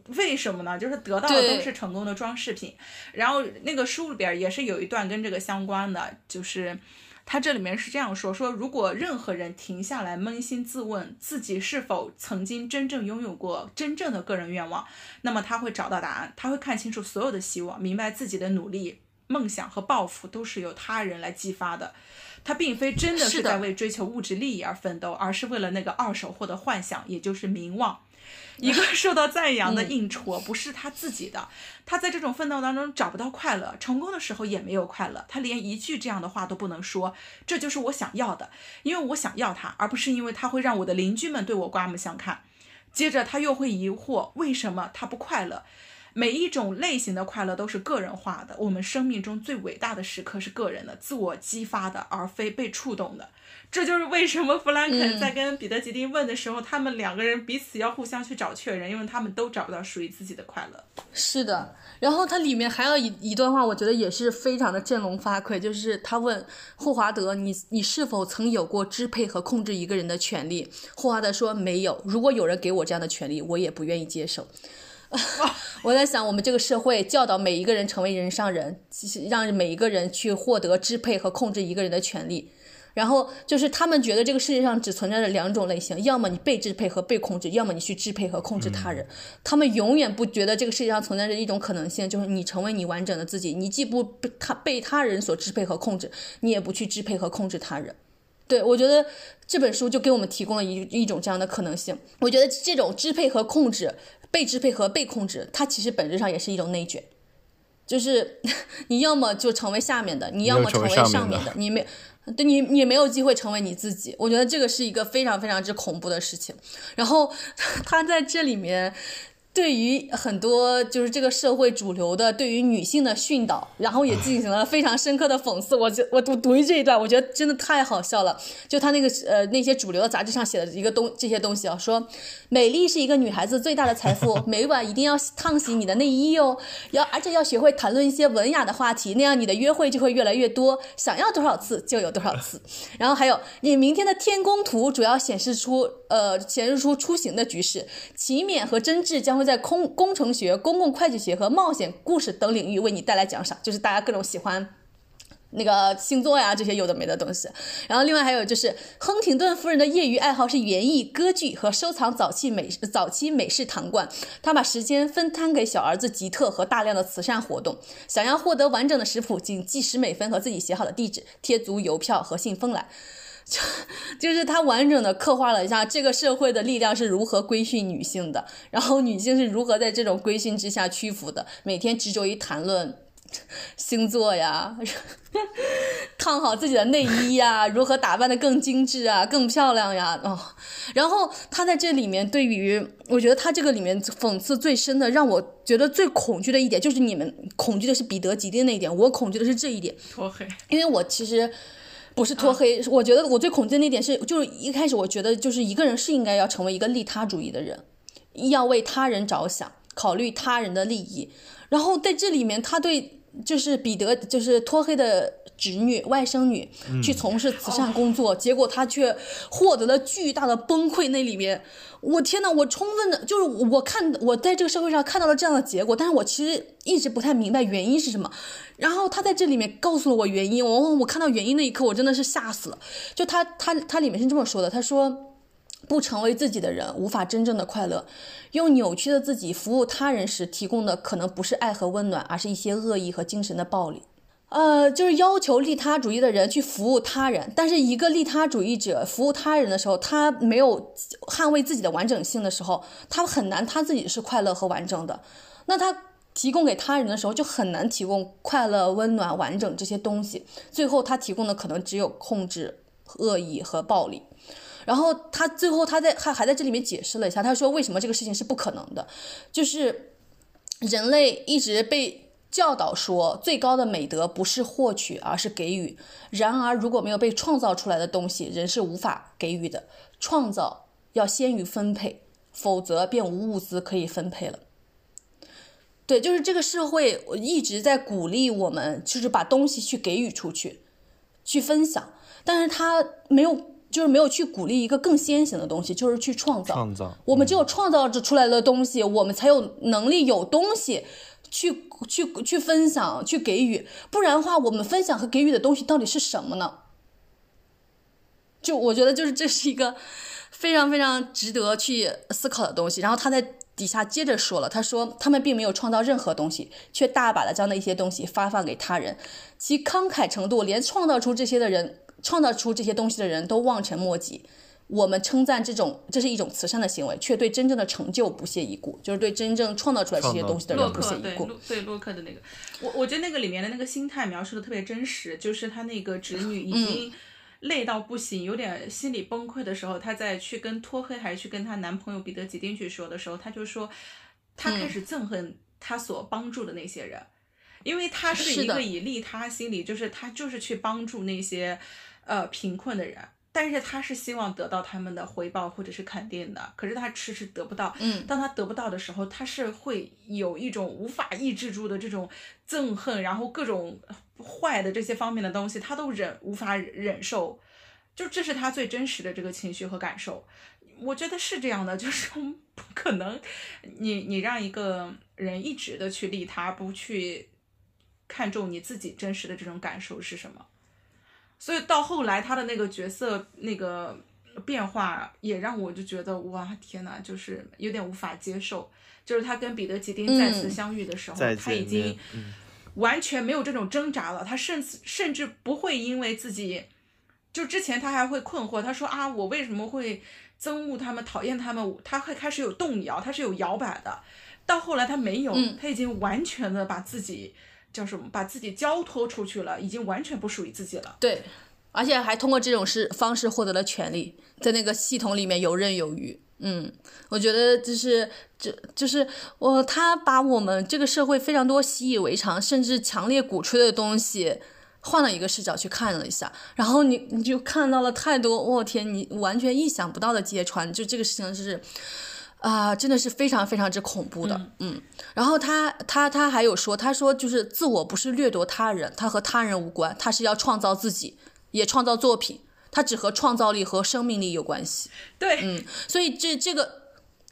为什么呢？就是得到的都是成功的装饰品。然后那个书里边也是有一段跟这个相关的，就是他这里面是这样说：说如果任何人停下来扪心自问自己是否曾经真正拥有过真正的个人愿望，那么他会找到答案，他会看清楚所有的希望，明白自己的努力。梦想和抱负都是由他人来激发的，他并非真的是在为追求物质利益而奋斗，而是为了那个二手货的幻想，也就是名望。*laughs* 一个受到赞扬的硬戳不是他自己的，他在这种奋斗当中找不到快乐，成功的时候也没有快乐，他连一句这样的话都不能说。这就是我想要的，因为我想要他，而不是因为他会让我的邻居们对我刮目相看。接着他又会疑惑，为什么他不快乐？每一种类型的快乐都是个人化的。我们生命中最伟大的时刻是个人的、自我激发的，而非被触动的。这就是为什么弗兰肯在跟彼得吉丁问的时候，他们两个人彼此要互相去找确认，因为他们都找不到属于自己的快乐。是的。然后它里面还有一一段话，我觉得也是非常的振聋发聩，就是他问霍华德：“你你是否曾有过支配和控制一个人的权利？”霍华德说：“没有。如果有人给我这样的权利，我也不愿意接受。” *laughs* 我在想，我们这个社会教导每一个人成为人上人，让每一个人去获得支配和控制一个人的权利。然后就是他们觉得这个世界上只存在着两种类型：要么你被支配和被控制，要么你去支配和控制他人。他们永远不觉得这个世界上存在着一种可能性，就是你成为你完整的自己，你既不被他被他人所支配和控制，你也不去支配和控制他人。对我觉得这本书就给我们提供了一一种这样的可能性。我觉得这种支配和控制。被支配和被控制，它其实本质上也是一种内卷，就是 *laughs* 你要么就成为下面的，你要么成为上面的，你没对你你没有机会成为你自己。我觉得这个是一个非常非常之恐怖的事情。然后 *laughs* 他在这里面。对于很多就是这个社会主流的对于女性的训导，然后也进行了非常深刻的讽刺。我就我读读这一段，我觉得真的太好笑了。就他那个呃那些主流的杂志上写的一个东这些东西啊，说美丽是一个女孩子最大的财富，每晚一定要烫洗你的内衣哦，要而且要学会谈论一些文雅的话题，那样你的约会就会越来越多，想要多少次就有多少次。然后还有你明天的天宫图主要显示出呃显示出出行的局势，勤勉和真挚将会。在空工程学、公共会计学和冒险故事等领域为你带来奖赏，就是大家各种喜欢那个星座呀这些有的没的东西。然后另外还有就是亨廷顿夫人的业余爱好是园艺、歌剧和收藏早期美早期美式糖罐。他把时间分摊给小儿子吉特和大量的慈善活动。想要获得完整的食谱，请记十美分和自己写好的地址，贴足邮票和信封来。就 *laughs* 就是他完整的刻画了一下这个社会的力量是如何规训女性的，然后女性是如何在这种规训之下屈服的，每天执着于谈论星座呀，*laughs* 烫好自己的内衣呀，如何打扮的更精致啊，更漂亮呀，哦，然后他在这里面对于，我觉得他这个里面讽刺最深的，让我觉得最恐惧的一点，就是你们恐惧的是彼得吉丁那一点，我恐惧的是这一点，因为我其实。不是脱黑，我觉得我最恐惧的那点是，就是一开始我觉得就是一个人是应该要成为一个利他主义的人，要为他人着想，考虑他人的利益。然后在这里面，他对就是彼得就是脱黑的侄女外甥女去从事慈善工作，结果他却获得了巨大的崩溃。那里面，我天呐，我充分的就是我看我在这个社会上看到了这样的结果，但是我其实一直不太明白原因是什么。然后他在这里面告诉了我原因，我我看到原因那一刻，我真的是吓死了。就他他他里面是这么说的，他说，不成为自己的人，无法真正的快乐。用扭曲的自己服务他人时，提供的可能不是爱和温暖，而是一些恶意和精神的暴力。呃，就是要求利他主义的人去服务他人，但是一个利他主义者服务他人的时候，他没有捍卫自己的完整性的时候，他很难他自己是快乐和完整的。那他。提供给他人的时候，就很难提供快乐、温暖、完整这些东西。最后他提供的可能只有控制、恶意和暴力。然后他最后他在他还在这里面解释了一下，他说为什么这个事情是不可能的，就是人类一直被教导说最高的美德不是获取，而是给予。然而如果没有被创造出来的东西，人是无法给予的。创造要先于分配，否则便无物资可以分配了。对，就是这个社会一直在鼓励我们，就是把东西去给予出去，去分享，但是他没有，就是没有去鼓励一个更先行的东西，就是去创造。创造，我们只有创造出来的东西，我们才有能力有东西去去去分享、去给予。不然的话，我们分享和给予的东西到底是什么呢？就我觉得，就是这是一个非常非常值得去思考的东西。然后他在。底下接着说了，他说他们并没有创造任何东西，却大把的将那些东西发放给他人，其慷慨程度连创造出这些的人，创造出这些东西的人都望尘莫及。我们称赞这种，这是一种慈善的行为，却对真正的成就不屑一顾，就是对真正创造出来这些东西的人不屑一顾。对对洛克的那个，我我觉得那个里面的那个心态描述的特别真实，就是他那个侄女已经。累到不行，有点心理崩溃的时候，她在去跟托黑还是去跟她男朋友彼得吉丁去说的时候，她就说，她开始憎恨她所帮助的那些人，因为她是一个以利他心理，就是她就是去帮助那些呃贫困的人。但是他是希望得到他们的回报或者是肯定的，可是他迟迟得不到。嗯，当他得不到的时候，他是会有一种无法抑制住的这种憎恨，然后各种坏的这些方面的东西，他都忍无法忍受。就这是他最真实的这个情绪和感受。我觉得是这样的，*laughs* 就是不可能，你你让一个人一直的去利他，不去看重你自己真实的这种感受是什么？所以到后来，他的那个角色那个变化也让我就觉得哇天呐，就是有点无法接受。就是他跟彼得吉丁再次相遇的时候，他已经完全没有这种挣扎了。他甚至甚至不会因为自己，就之前他还会困惑，他说啊，我为什么会憎恶他们、讨厌他们？他会开始有动摇，他是有摇摆的。到后来他没有，他已经完全的把自己。叫什么？把自己交托出去了，已经完全不属于自己了。对，而且还通过这种事方式获得了权利，在那个系统里面游刃有余。嗯，我觉得就是这就是我他把我们这个社会非常多习以为常，甚至强烈鼓吹的东西，换了一个视角去看了一下，然后你你就看到了太多，我天，你完全意想不到的揭穿。就这个事情就是。啊，真的是非常非常之恐怖的，嗯，然后他他他还有说，他说就是自我不是掠夺他人，他和他人无关，他是要创造自己，也创造作品，他只和创造力和生命力有关系。对，嗯，所以这这个，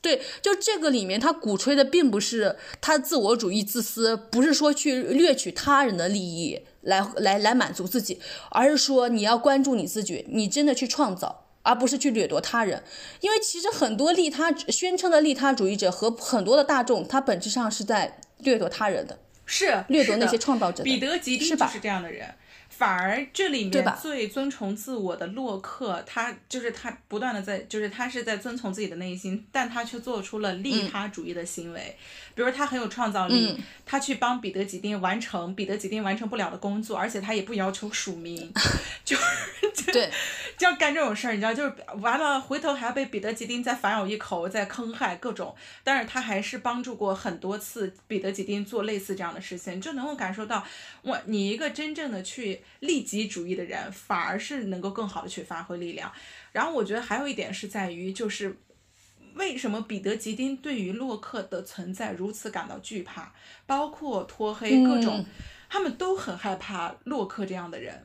对，就这个里面他鼓吹的并不是他自我主义自私，不是说去掠取他人的利益来来来满足自己，而是说你要关注你自己，你真的去创造。而不是去掠夺他人，因为其实很多利他宣称的利他主义者和很多的大众，他本质上是在掠夺他人的，是掠夺那些创造者。彼得吉丁就是这样的人。反而这里面最遵从自我的洛克，他就是他不断的在，就是他是在遵从自己的内心，但他却做出了利他主义的行为。比如他很有创造力，他去帮彼得吉丁完成彼得吉丁完成不了的工作，而且他也不要求署名，*laughs* 就是 *laughs* 对，就要干这种事儿，你知道，就是完了回头还要被彼得吉丁再反咬一口，再坑害各种。但是他还是帮助过很多次彼得吉丁做类似这样的事情，就能够感受到，哇，你一个真正的去。利己主义的人反而是能够更好的去发挥力量。然后我觉得还有一点是在于，就是为什么彼得吉丁对于洛克的存在如此感到惧怕，包括脱黑各种，他们都很害怕洛克这样的人。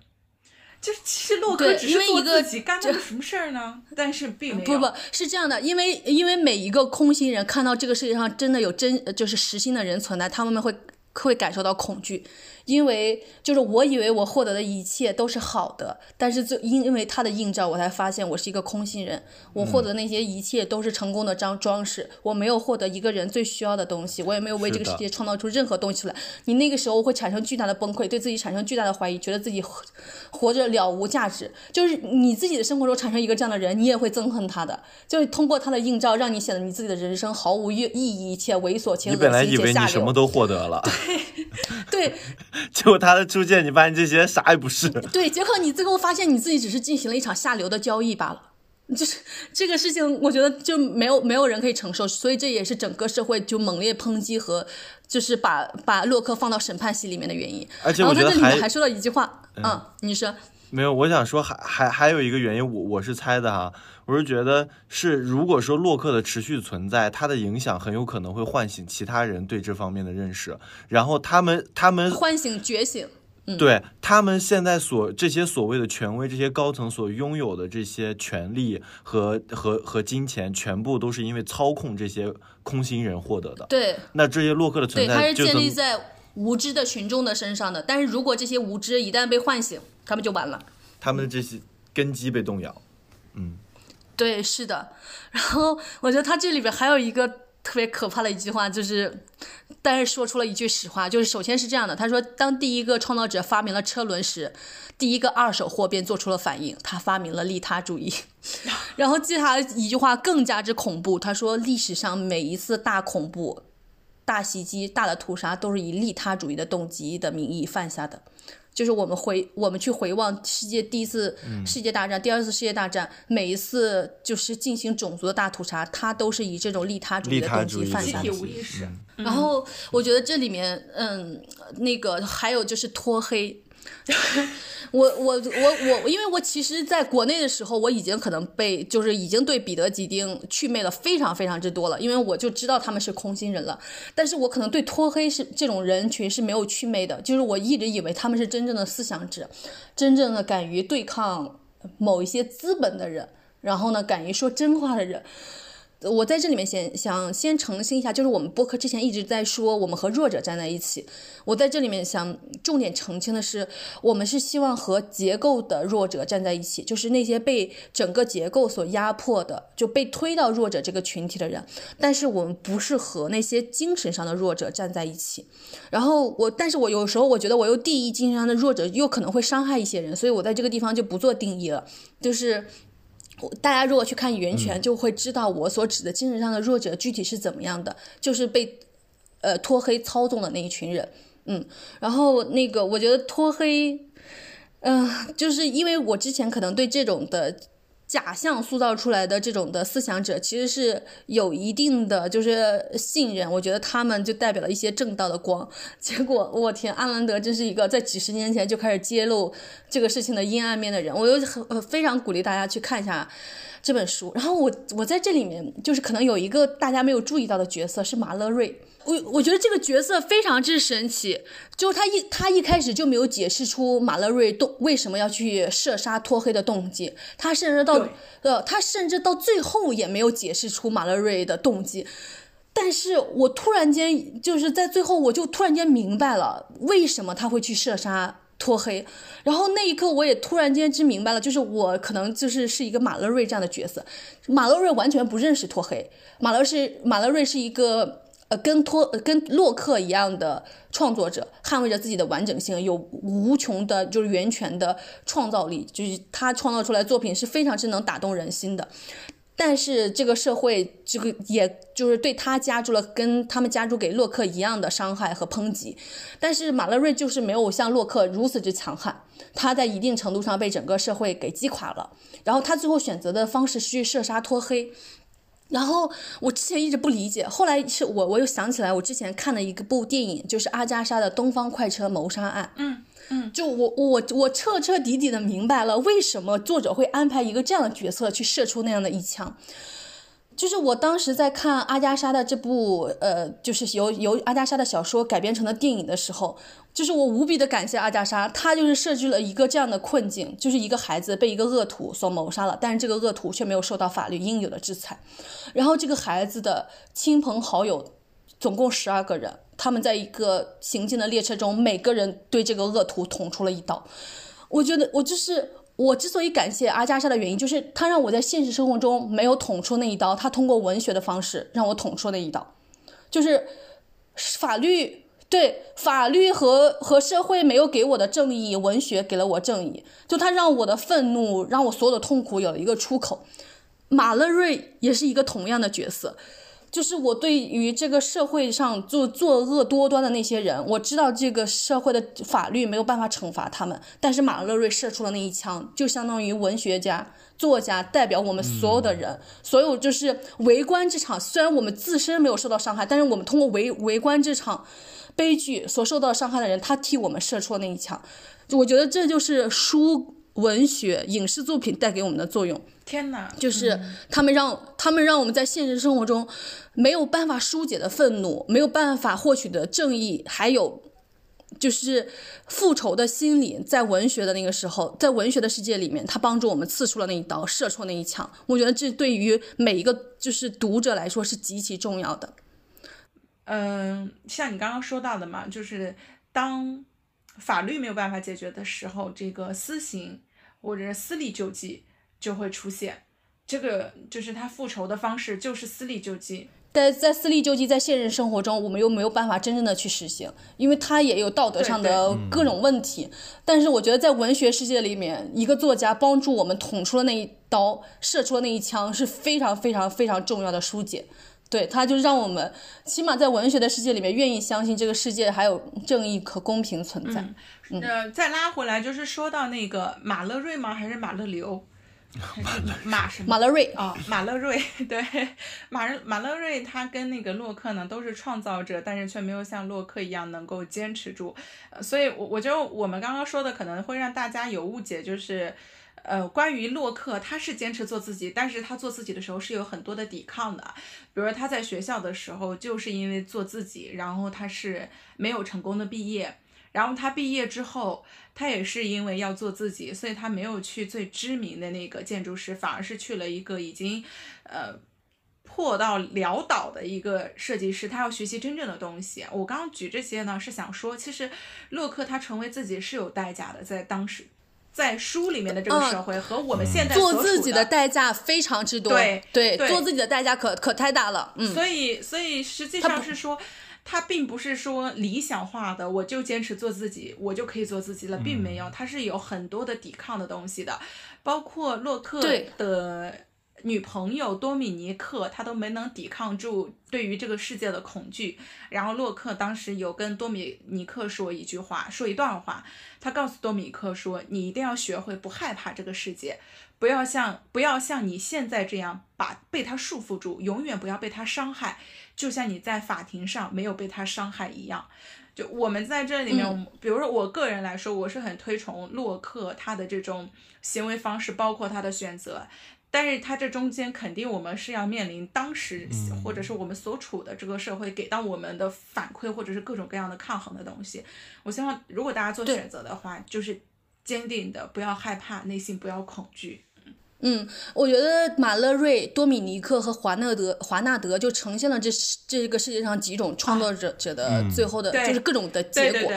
就是其实洛克只是做自己，干了什么事儿呢？但是并没有。不不是这样的，因为因为每一个空心人看到这个世界上真的有真就是实心的人存在，他们会会感受到恐惧。因为就是我以为我获得的一切都是好的，但是就因为他的映照，我才发现我是一个空心人。我获得那些一切都是成功的装装饰，我没有获得一个人最需要的东西，我也没有为这个世界创造出任何东西出来。你那个时候会产生巨大的崩溃，对自己产生巨大的怀疑，觉得自己活着了无价值。就是你自己的生活中产生一个这样的人，你也会憎恨他的。就是通过他的映照，让你显得你自己的人生毫无意义，且猥琐且你本来以为恶心且下流。你什么都获得了，对对结果他的出现，你发现这些啥也不是。对，结果你最后发现你自己只是进行了一场下流的交易罢了。就是这个事情，我觉得就没有没有人可以承受，所以这也是整个社会就猛烈抨击和就是把把洛克放到审判席里面的原因。而且然后他我觉得还这里面还说了一句话，嗯，你说，没有，我想说还还还有一个原因，我我是猜的哈，我是觉得是如果说洛克的持续存在，它的影响很有可能会唤醒其他人对这方面的认识，然后他们他们唤醒觉醒，对他们现在所这些所谓的权威，这些高层所拥有的这些权利和和和金钱，全部都是因为操控这些空心人获得的。对那这些洛克的存对，它是建立在无知的群众的身上的。但是如果这些无知一旦被唤醒，他们就完了。他们的这些根基被动摇。对，是的。然后我觉得他这里边还有一个特别可怕的一句话，就是，但是说出了一句实话，就是首先是这样的，他说，当第一个创造者发明了车轮时，第一个二手货便做出了反应，他发明了利他主义。*laughs* 然后接下来一句话更加之恐怖，他说，历史上每一次大恐怖。大袭击、大的屠杀都是以利他主义的动机的名义犯下的。就是我们回我们去回望世界第一次世界大战、第二次世界大战，每一次就是进行种族的大屠杀，它都是以这种利他主义的动机犯下的集体无意识。嗯然后我觉得这里面，嗯，那个还有就是脱黑。*laughs* 我我我我，因为我其实在国内的时候，我已经可能被就是已经对彼得吉丁祛魅了非常非常之多了，因为我就知道他们是空心人了。但是我可能对脱黑是这种人群是没有祛魅的，就是我一直以为他们是真正的思想者，真正的敢于对抗某一些资本的人，然后呢，敢于说真话的人。我在这里面先想先澄清一下，就是我们播客之前一直在说我们和弱者站在一起，我在这里面想重点澄清的是，我们是希望和结构的弱者站在一起，就是那些被整个结构所压迫的，就被推到弱者这个群体的人，但是我们不是和那些精神上的弱者站在一起。然后我，但是我有时候我觉得我又定义精神上的弱者，又可能会伤害一些人，所以我在这个地方就不做定义了，就是。大家如果去看源泉，就会知道我所指的精神上的弱者具体是怎么样的，就是被呃脱黑操纵的那一群人。嗯，然后那个我觉得脱黑，嗯、就是因为我之前可能对这种的假象塑造出来的这种的思想者，其实是有一定的就是信任，我觉得他们就代表了一些正道的光。结果我天，阿兰德真是一个在几十年前就开始揭露这个事情的阴暗面的人。我又很非常鼓励大家去看一下这本书。然后我我在这里面就是可能有一个大家没有注意到的角色是马勒瑞。我我觉得这个角色非常之神奇，就是他一他一开始就没有解释出马勒瑞动为什么要去射杀托黑的动机，他甚至到呃他甚至到最后也没有解释出马勒瑞的动机。但是我突然间就是在最后，我就突然间明白了为什么他会去射杀脱黑，然后那一刻我也突然间之明白了，就是我可能就是是一个马勒瑞这样的角色，马勒瑞完全不认识脱黑，马勒是马勒瑞是一个呃跟托跟洛克一样的创作者，捍卫着自己的完整性，有无穷的就是源泉的创造力，就是他创造出来作品是非常之能打动人心的。但是这个社会，这个也就是对他加注了跟他们加注给洛克一样的伤害和抨击。但是马勒瑞就是没有像洛克如此之强悍，他在一定程度上被整个社会给击垮了。然后他最后选择的方式是去射杀托黑。然后我之前一直不理解，后来是我我又想起来，我之前看了一个部电影，就是阿加莎的《东方快车谋杀案》。嗯嗯，就我我我彻彻底底的明白了，为什么作者会安排一个这样的角色去射出那样的一枪。就是我当时在看阿加莎的这部呃，就是由由阿加莎的小说改编成的电影的时候，就是我无比的感谢阿加莎，她就是设置了一个这样的困境，就是一个孩子被一个恶徒所谋杀了，但是这个恶徒却没有受到法律应有的制裁，然后这个孩子的亲朋好友总共十二个人，他们在一个行进的列车中，每个人对这个恶徒捅出了一刀。我觉得我就是我之所以感谢阿加莎的原因，就是他让我在现实生活中没有捅出那一刀，他通过文学的方式让我捅出那一刀，就是法律。对法律和和社会没有给我的正义，文学给了我正义。就他让我的愤怒，让我所有的痛苦有了一个出口。马勒瑞也是一个同样的角色。就是我对于这个社会上做作恶多端的那些人，我知道这个社会的法律没有办法惩罚他们，但是马勒瑞射出了那一枪，就相当于文学家、作家代表我们所有的人，所有就是围观这场。虽然我们自身没有受到伤害，但是我们通过围围观这场悲剧所受到伤害的人，他替我们射出了那一枪。我觉得这就是书。文学、影视作品带给我们的作用，天哪！就是他们让他们让我们在现实生活中没有办法疏解的愤怒，没有办法获取的正义，还有就是复仇的心理，在文学的那个时候，在文学的世界里面，他帮助我们刺出了那一刀，射出那一枪。我觉得这对于每一个就是读者来说是极其重要的。嗯，像你刚刚说到的嘛，就是当。法律没有办法解决的时候，这个私刑或者是私力救济就会出现。这个就是他复仇的方式，就是私力救济。但在私力救济在现实生活中，我们又没有办法真正的去实行，因为他也有道德上的各种问题。但是我觉得在文学世界里面，一个作家帮助我们捅出了那一刀，射出了那一枪，是非常非常非常重要的疏解。对，他就让我们起码在文学的世界里面愿意相信这个世界还有正义和公平存在。嗯，呃，再拉回来就是说到那个马勒瑞吗？还是马勒留？*laughs* 马什么？马勒瑞啊，马勒瑞。*laughs* 对，马马勒瑞他跟那个洛克呢都是创造者，但是却没有像洛克一样能够坚持住。所以，我我觉得我们刚刚说的可能会让大家有误解，就是。呃，关于洛克，他是坚持做自己，但是他做自己的时候是有很多的抵抗的。比如说他在学校的时候，就是因为做自己，然后他是没有成功的毕业。然后他毕业之后，他也是因为要做自己，所以他没有去最知名的那个建筑师，反而是去了一个已经呃破到潦倒的一个设计师。他要学习真正的东西。我刚刚举这些呢，是想说，其实洛克他成为自己是有代价的，在当时。在书里面的这个社会和我们现在做自己的代价非常之多，对对，做自己的代价可可太大了。嗯，所以所以实际上是说，他并不是说理想化的，我就坚持做自己，我就可以做自己了，并没有，他是有很多的抵抗的东西的，包括洛克的。女朋友多米尼克，他都没能抵抗住对于这个世界的恐惧。然后洛克当时有跟多米尼克说一句话，说一段话。他告诉多米尼克说：“你一定要学会不害怕这个世界，不要像不要像你现在这样把被他束缚住，永远不要被他伤害，就像你在法庭上没有被他伤害一样。”就我们在这里面，比如说我个人来说，我是很推崇洛克他的这种行为方式，包括他的选择。但是它这中间肯定我们是要面临当时或者是我们所处的这个社会给到我们的反馈，或者是各种各样的抗衡的东西。我希望如果大家做选择的话，就是坚定的，不要害怕，内心不要恐惧。嗯，我觉得马勒瑞、多米尼克和华纳德、华纳德就呈现了这这个世界上几种创作者者的最后的，就是各种的结果。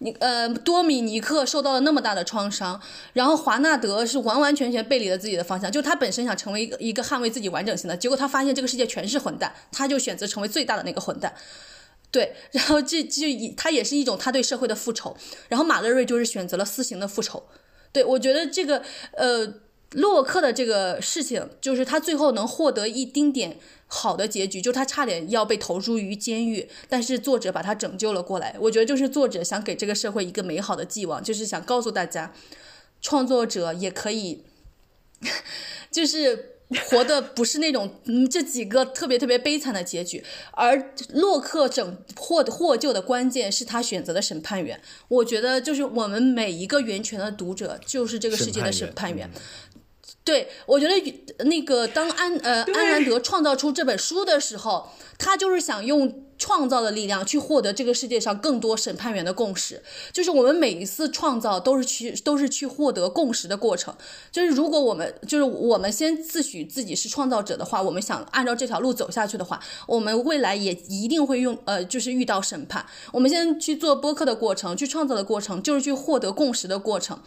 你呃，多米尼克受到了那么大的创伤，然后华纳德是完完全全背离了自己的方向，就他本身想成为一个一个捍卫自己完整性的，结果他发现这个世界全是混蛋，他就选择成为最大的那个混蛋。对，*laughs* 然后这就以他也是一种他对社会的复仇。然后马勒瑞就是选择了私刑的复仇。对我觉得这个呃。洛克的这个事情，就是他最后能获得一丁点好的结局，就他差点要被投入于监狱，但是作者把他拯救了过来。我觉得就是作者想给这个社会一个美好的寄望，就是想告诉大家，创作者也可以，*laughs* 就是活的不是那种嗯这几个特别特别悲惨的结局。而洛克拯获获救的关键是他选择的审判员。我觉得就是我们每一个源泉的读者，就是这个世界的审判员。对，我觉得那个当安呃安兰德创造出这本书的时候，他就是想用创造的力量去获得这个世界上更多审判员的共识。就是我们每一次创造都是去都是去获得共识的过程。就是如果我们就是我们先自诩自己是创造者的话，我们想按照这条路走下去的话，我们未来也一定会用呃就是遇到审判。我们先去做播客的过程，去创造的过程，就是去获得共识的过程，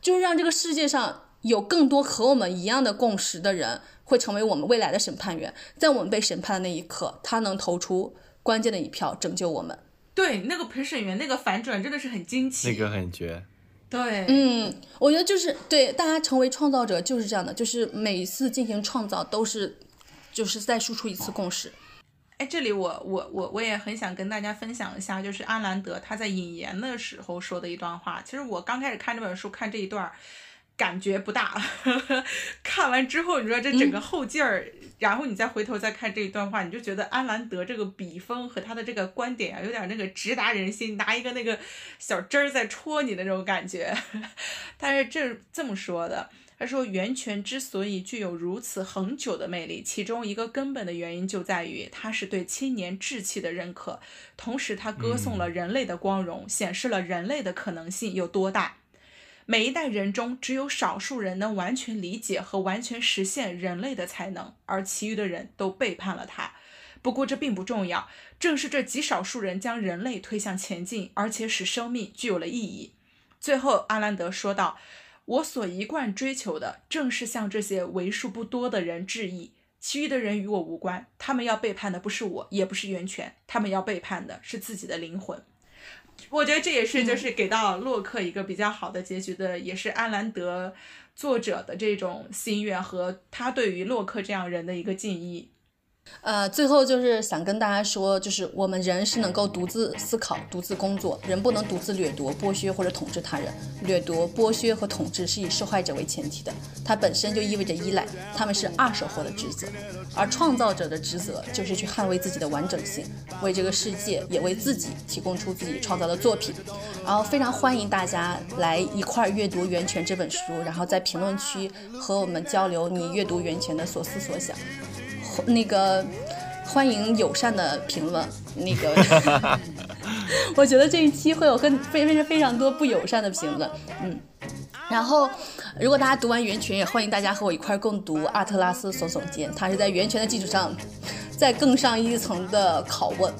就是让这个世界上有更多和我们一样的共识的人。会成为我们未来的审判员，在我们被审判的那一刻，他能投出关键的一票，拯救我们。对，那个陪审员那个反转真的是很惊奇，那个很绝。对，嗯，我觉得就是对大家成为创造者就是这样的，就是每一次进行创造都是，就是再输出一次共识。哎，这里我我我我也很想跟大家分享一下，就是阿兰德他在引言的时候说的一段话。其实我刚开始看这本书，看这一段。感觉不大，*laughs* 看完之后，你说这整个后劲儿，然后你再回头再看这一段话，你就觉得安兰德这个笔锋和他的这个观点啊，有点那个直达人心，拿一个那个小针儿在戳你的那种感觉。*laughs* 但是这这么说的，他说源泉之所以具有如此恒久的魅力，其中一个根本的原因就在于它是对青年志气的认可，同时它歌颂了人类的光荣，显示了人类的可能性有多大。每一代人中，只有少数人能完全理解和完全实现人类的才能，而其余的人都背叛了他。不过这并不重要，正是这极少数人将人类推向前进，而且使生命具有了意义。最后，阿兰德说道：“我所一贯追求的，正是向这些为数不多的人致意，其余的人与我无关。他们要背叛的不是我，也不是源泉，他们要背叛的是自己的灵魂。”我觉得这也是就是给到洛克一个比较好的结局的，也是安兰德作者的这种心愿和他对于洛克这样人的一个敬意。呃，最后就是想跟大家说，就是我们人是能够独自思考、独自工作，人不能独自掠夺、剥削或者统治他人。掠夺、剥削和统治是以受害者为前提的，它本身就意味着依赖，他们是二手货的职责。而创造者的职责就是去捍卫自己的完整性，为这个世界也为自己提供出自己创造的作品。然后非常欢迎大家来一块儿阅读《源泉》这本书，然后在评论区和我们交流你阅读《源泉》的所思所想。那个欢迎友善的评论。那个，*laughs* 我觉得这一期会有很非非常非常多不友善的评论。嗯，然后如果大家读完《源泉》，也欢迎大家和我一块共读《阿特拉斯耸耸肩》，它是在《源泉》的基础上再更上一层的拷问。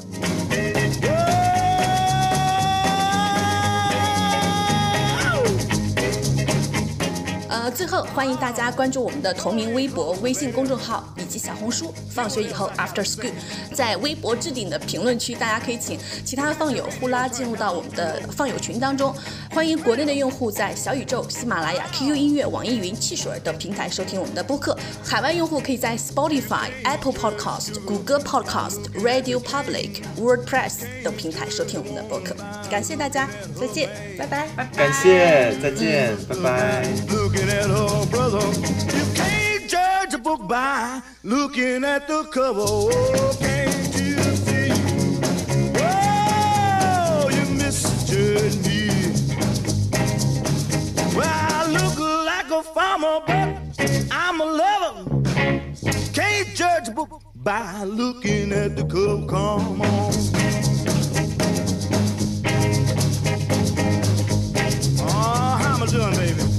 呃最后，欢迎大家关注我们的同名微博、微信公众号以及小红书。放学以后，After School，在微博置顶的评论区，大家可以请其他放友呼啦进入到我们的放友群当中。欢迎国内的用户在小宇宙、喜马拉雅、QQ 音乐、网易云、汽水等平台收听我们的播客。海外用户可以在 Spotify、Apple Podcast、谷歌 Podcast、Radio Public、WordPress 等平台收听我们的播客。感谢大家，再见，拜拜。感谢，再见，拜拜。looking brother. You can't judge a book by looking at the cover. Oh, can't you see? Oh, you misjudged me. Well, I look like a farmer, but I'm a lover. Can't judge a book by looking at the cover. Come on. Uh-huh, doing, baby?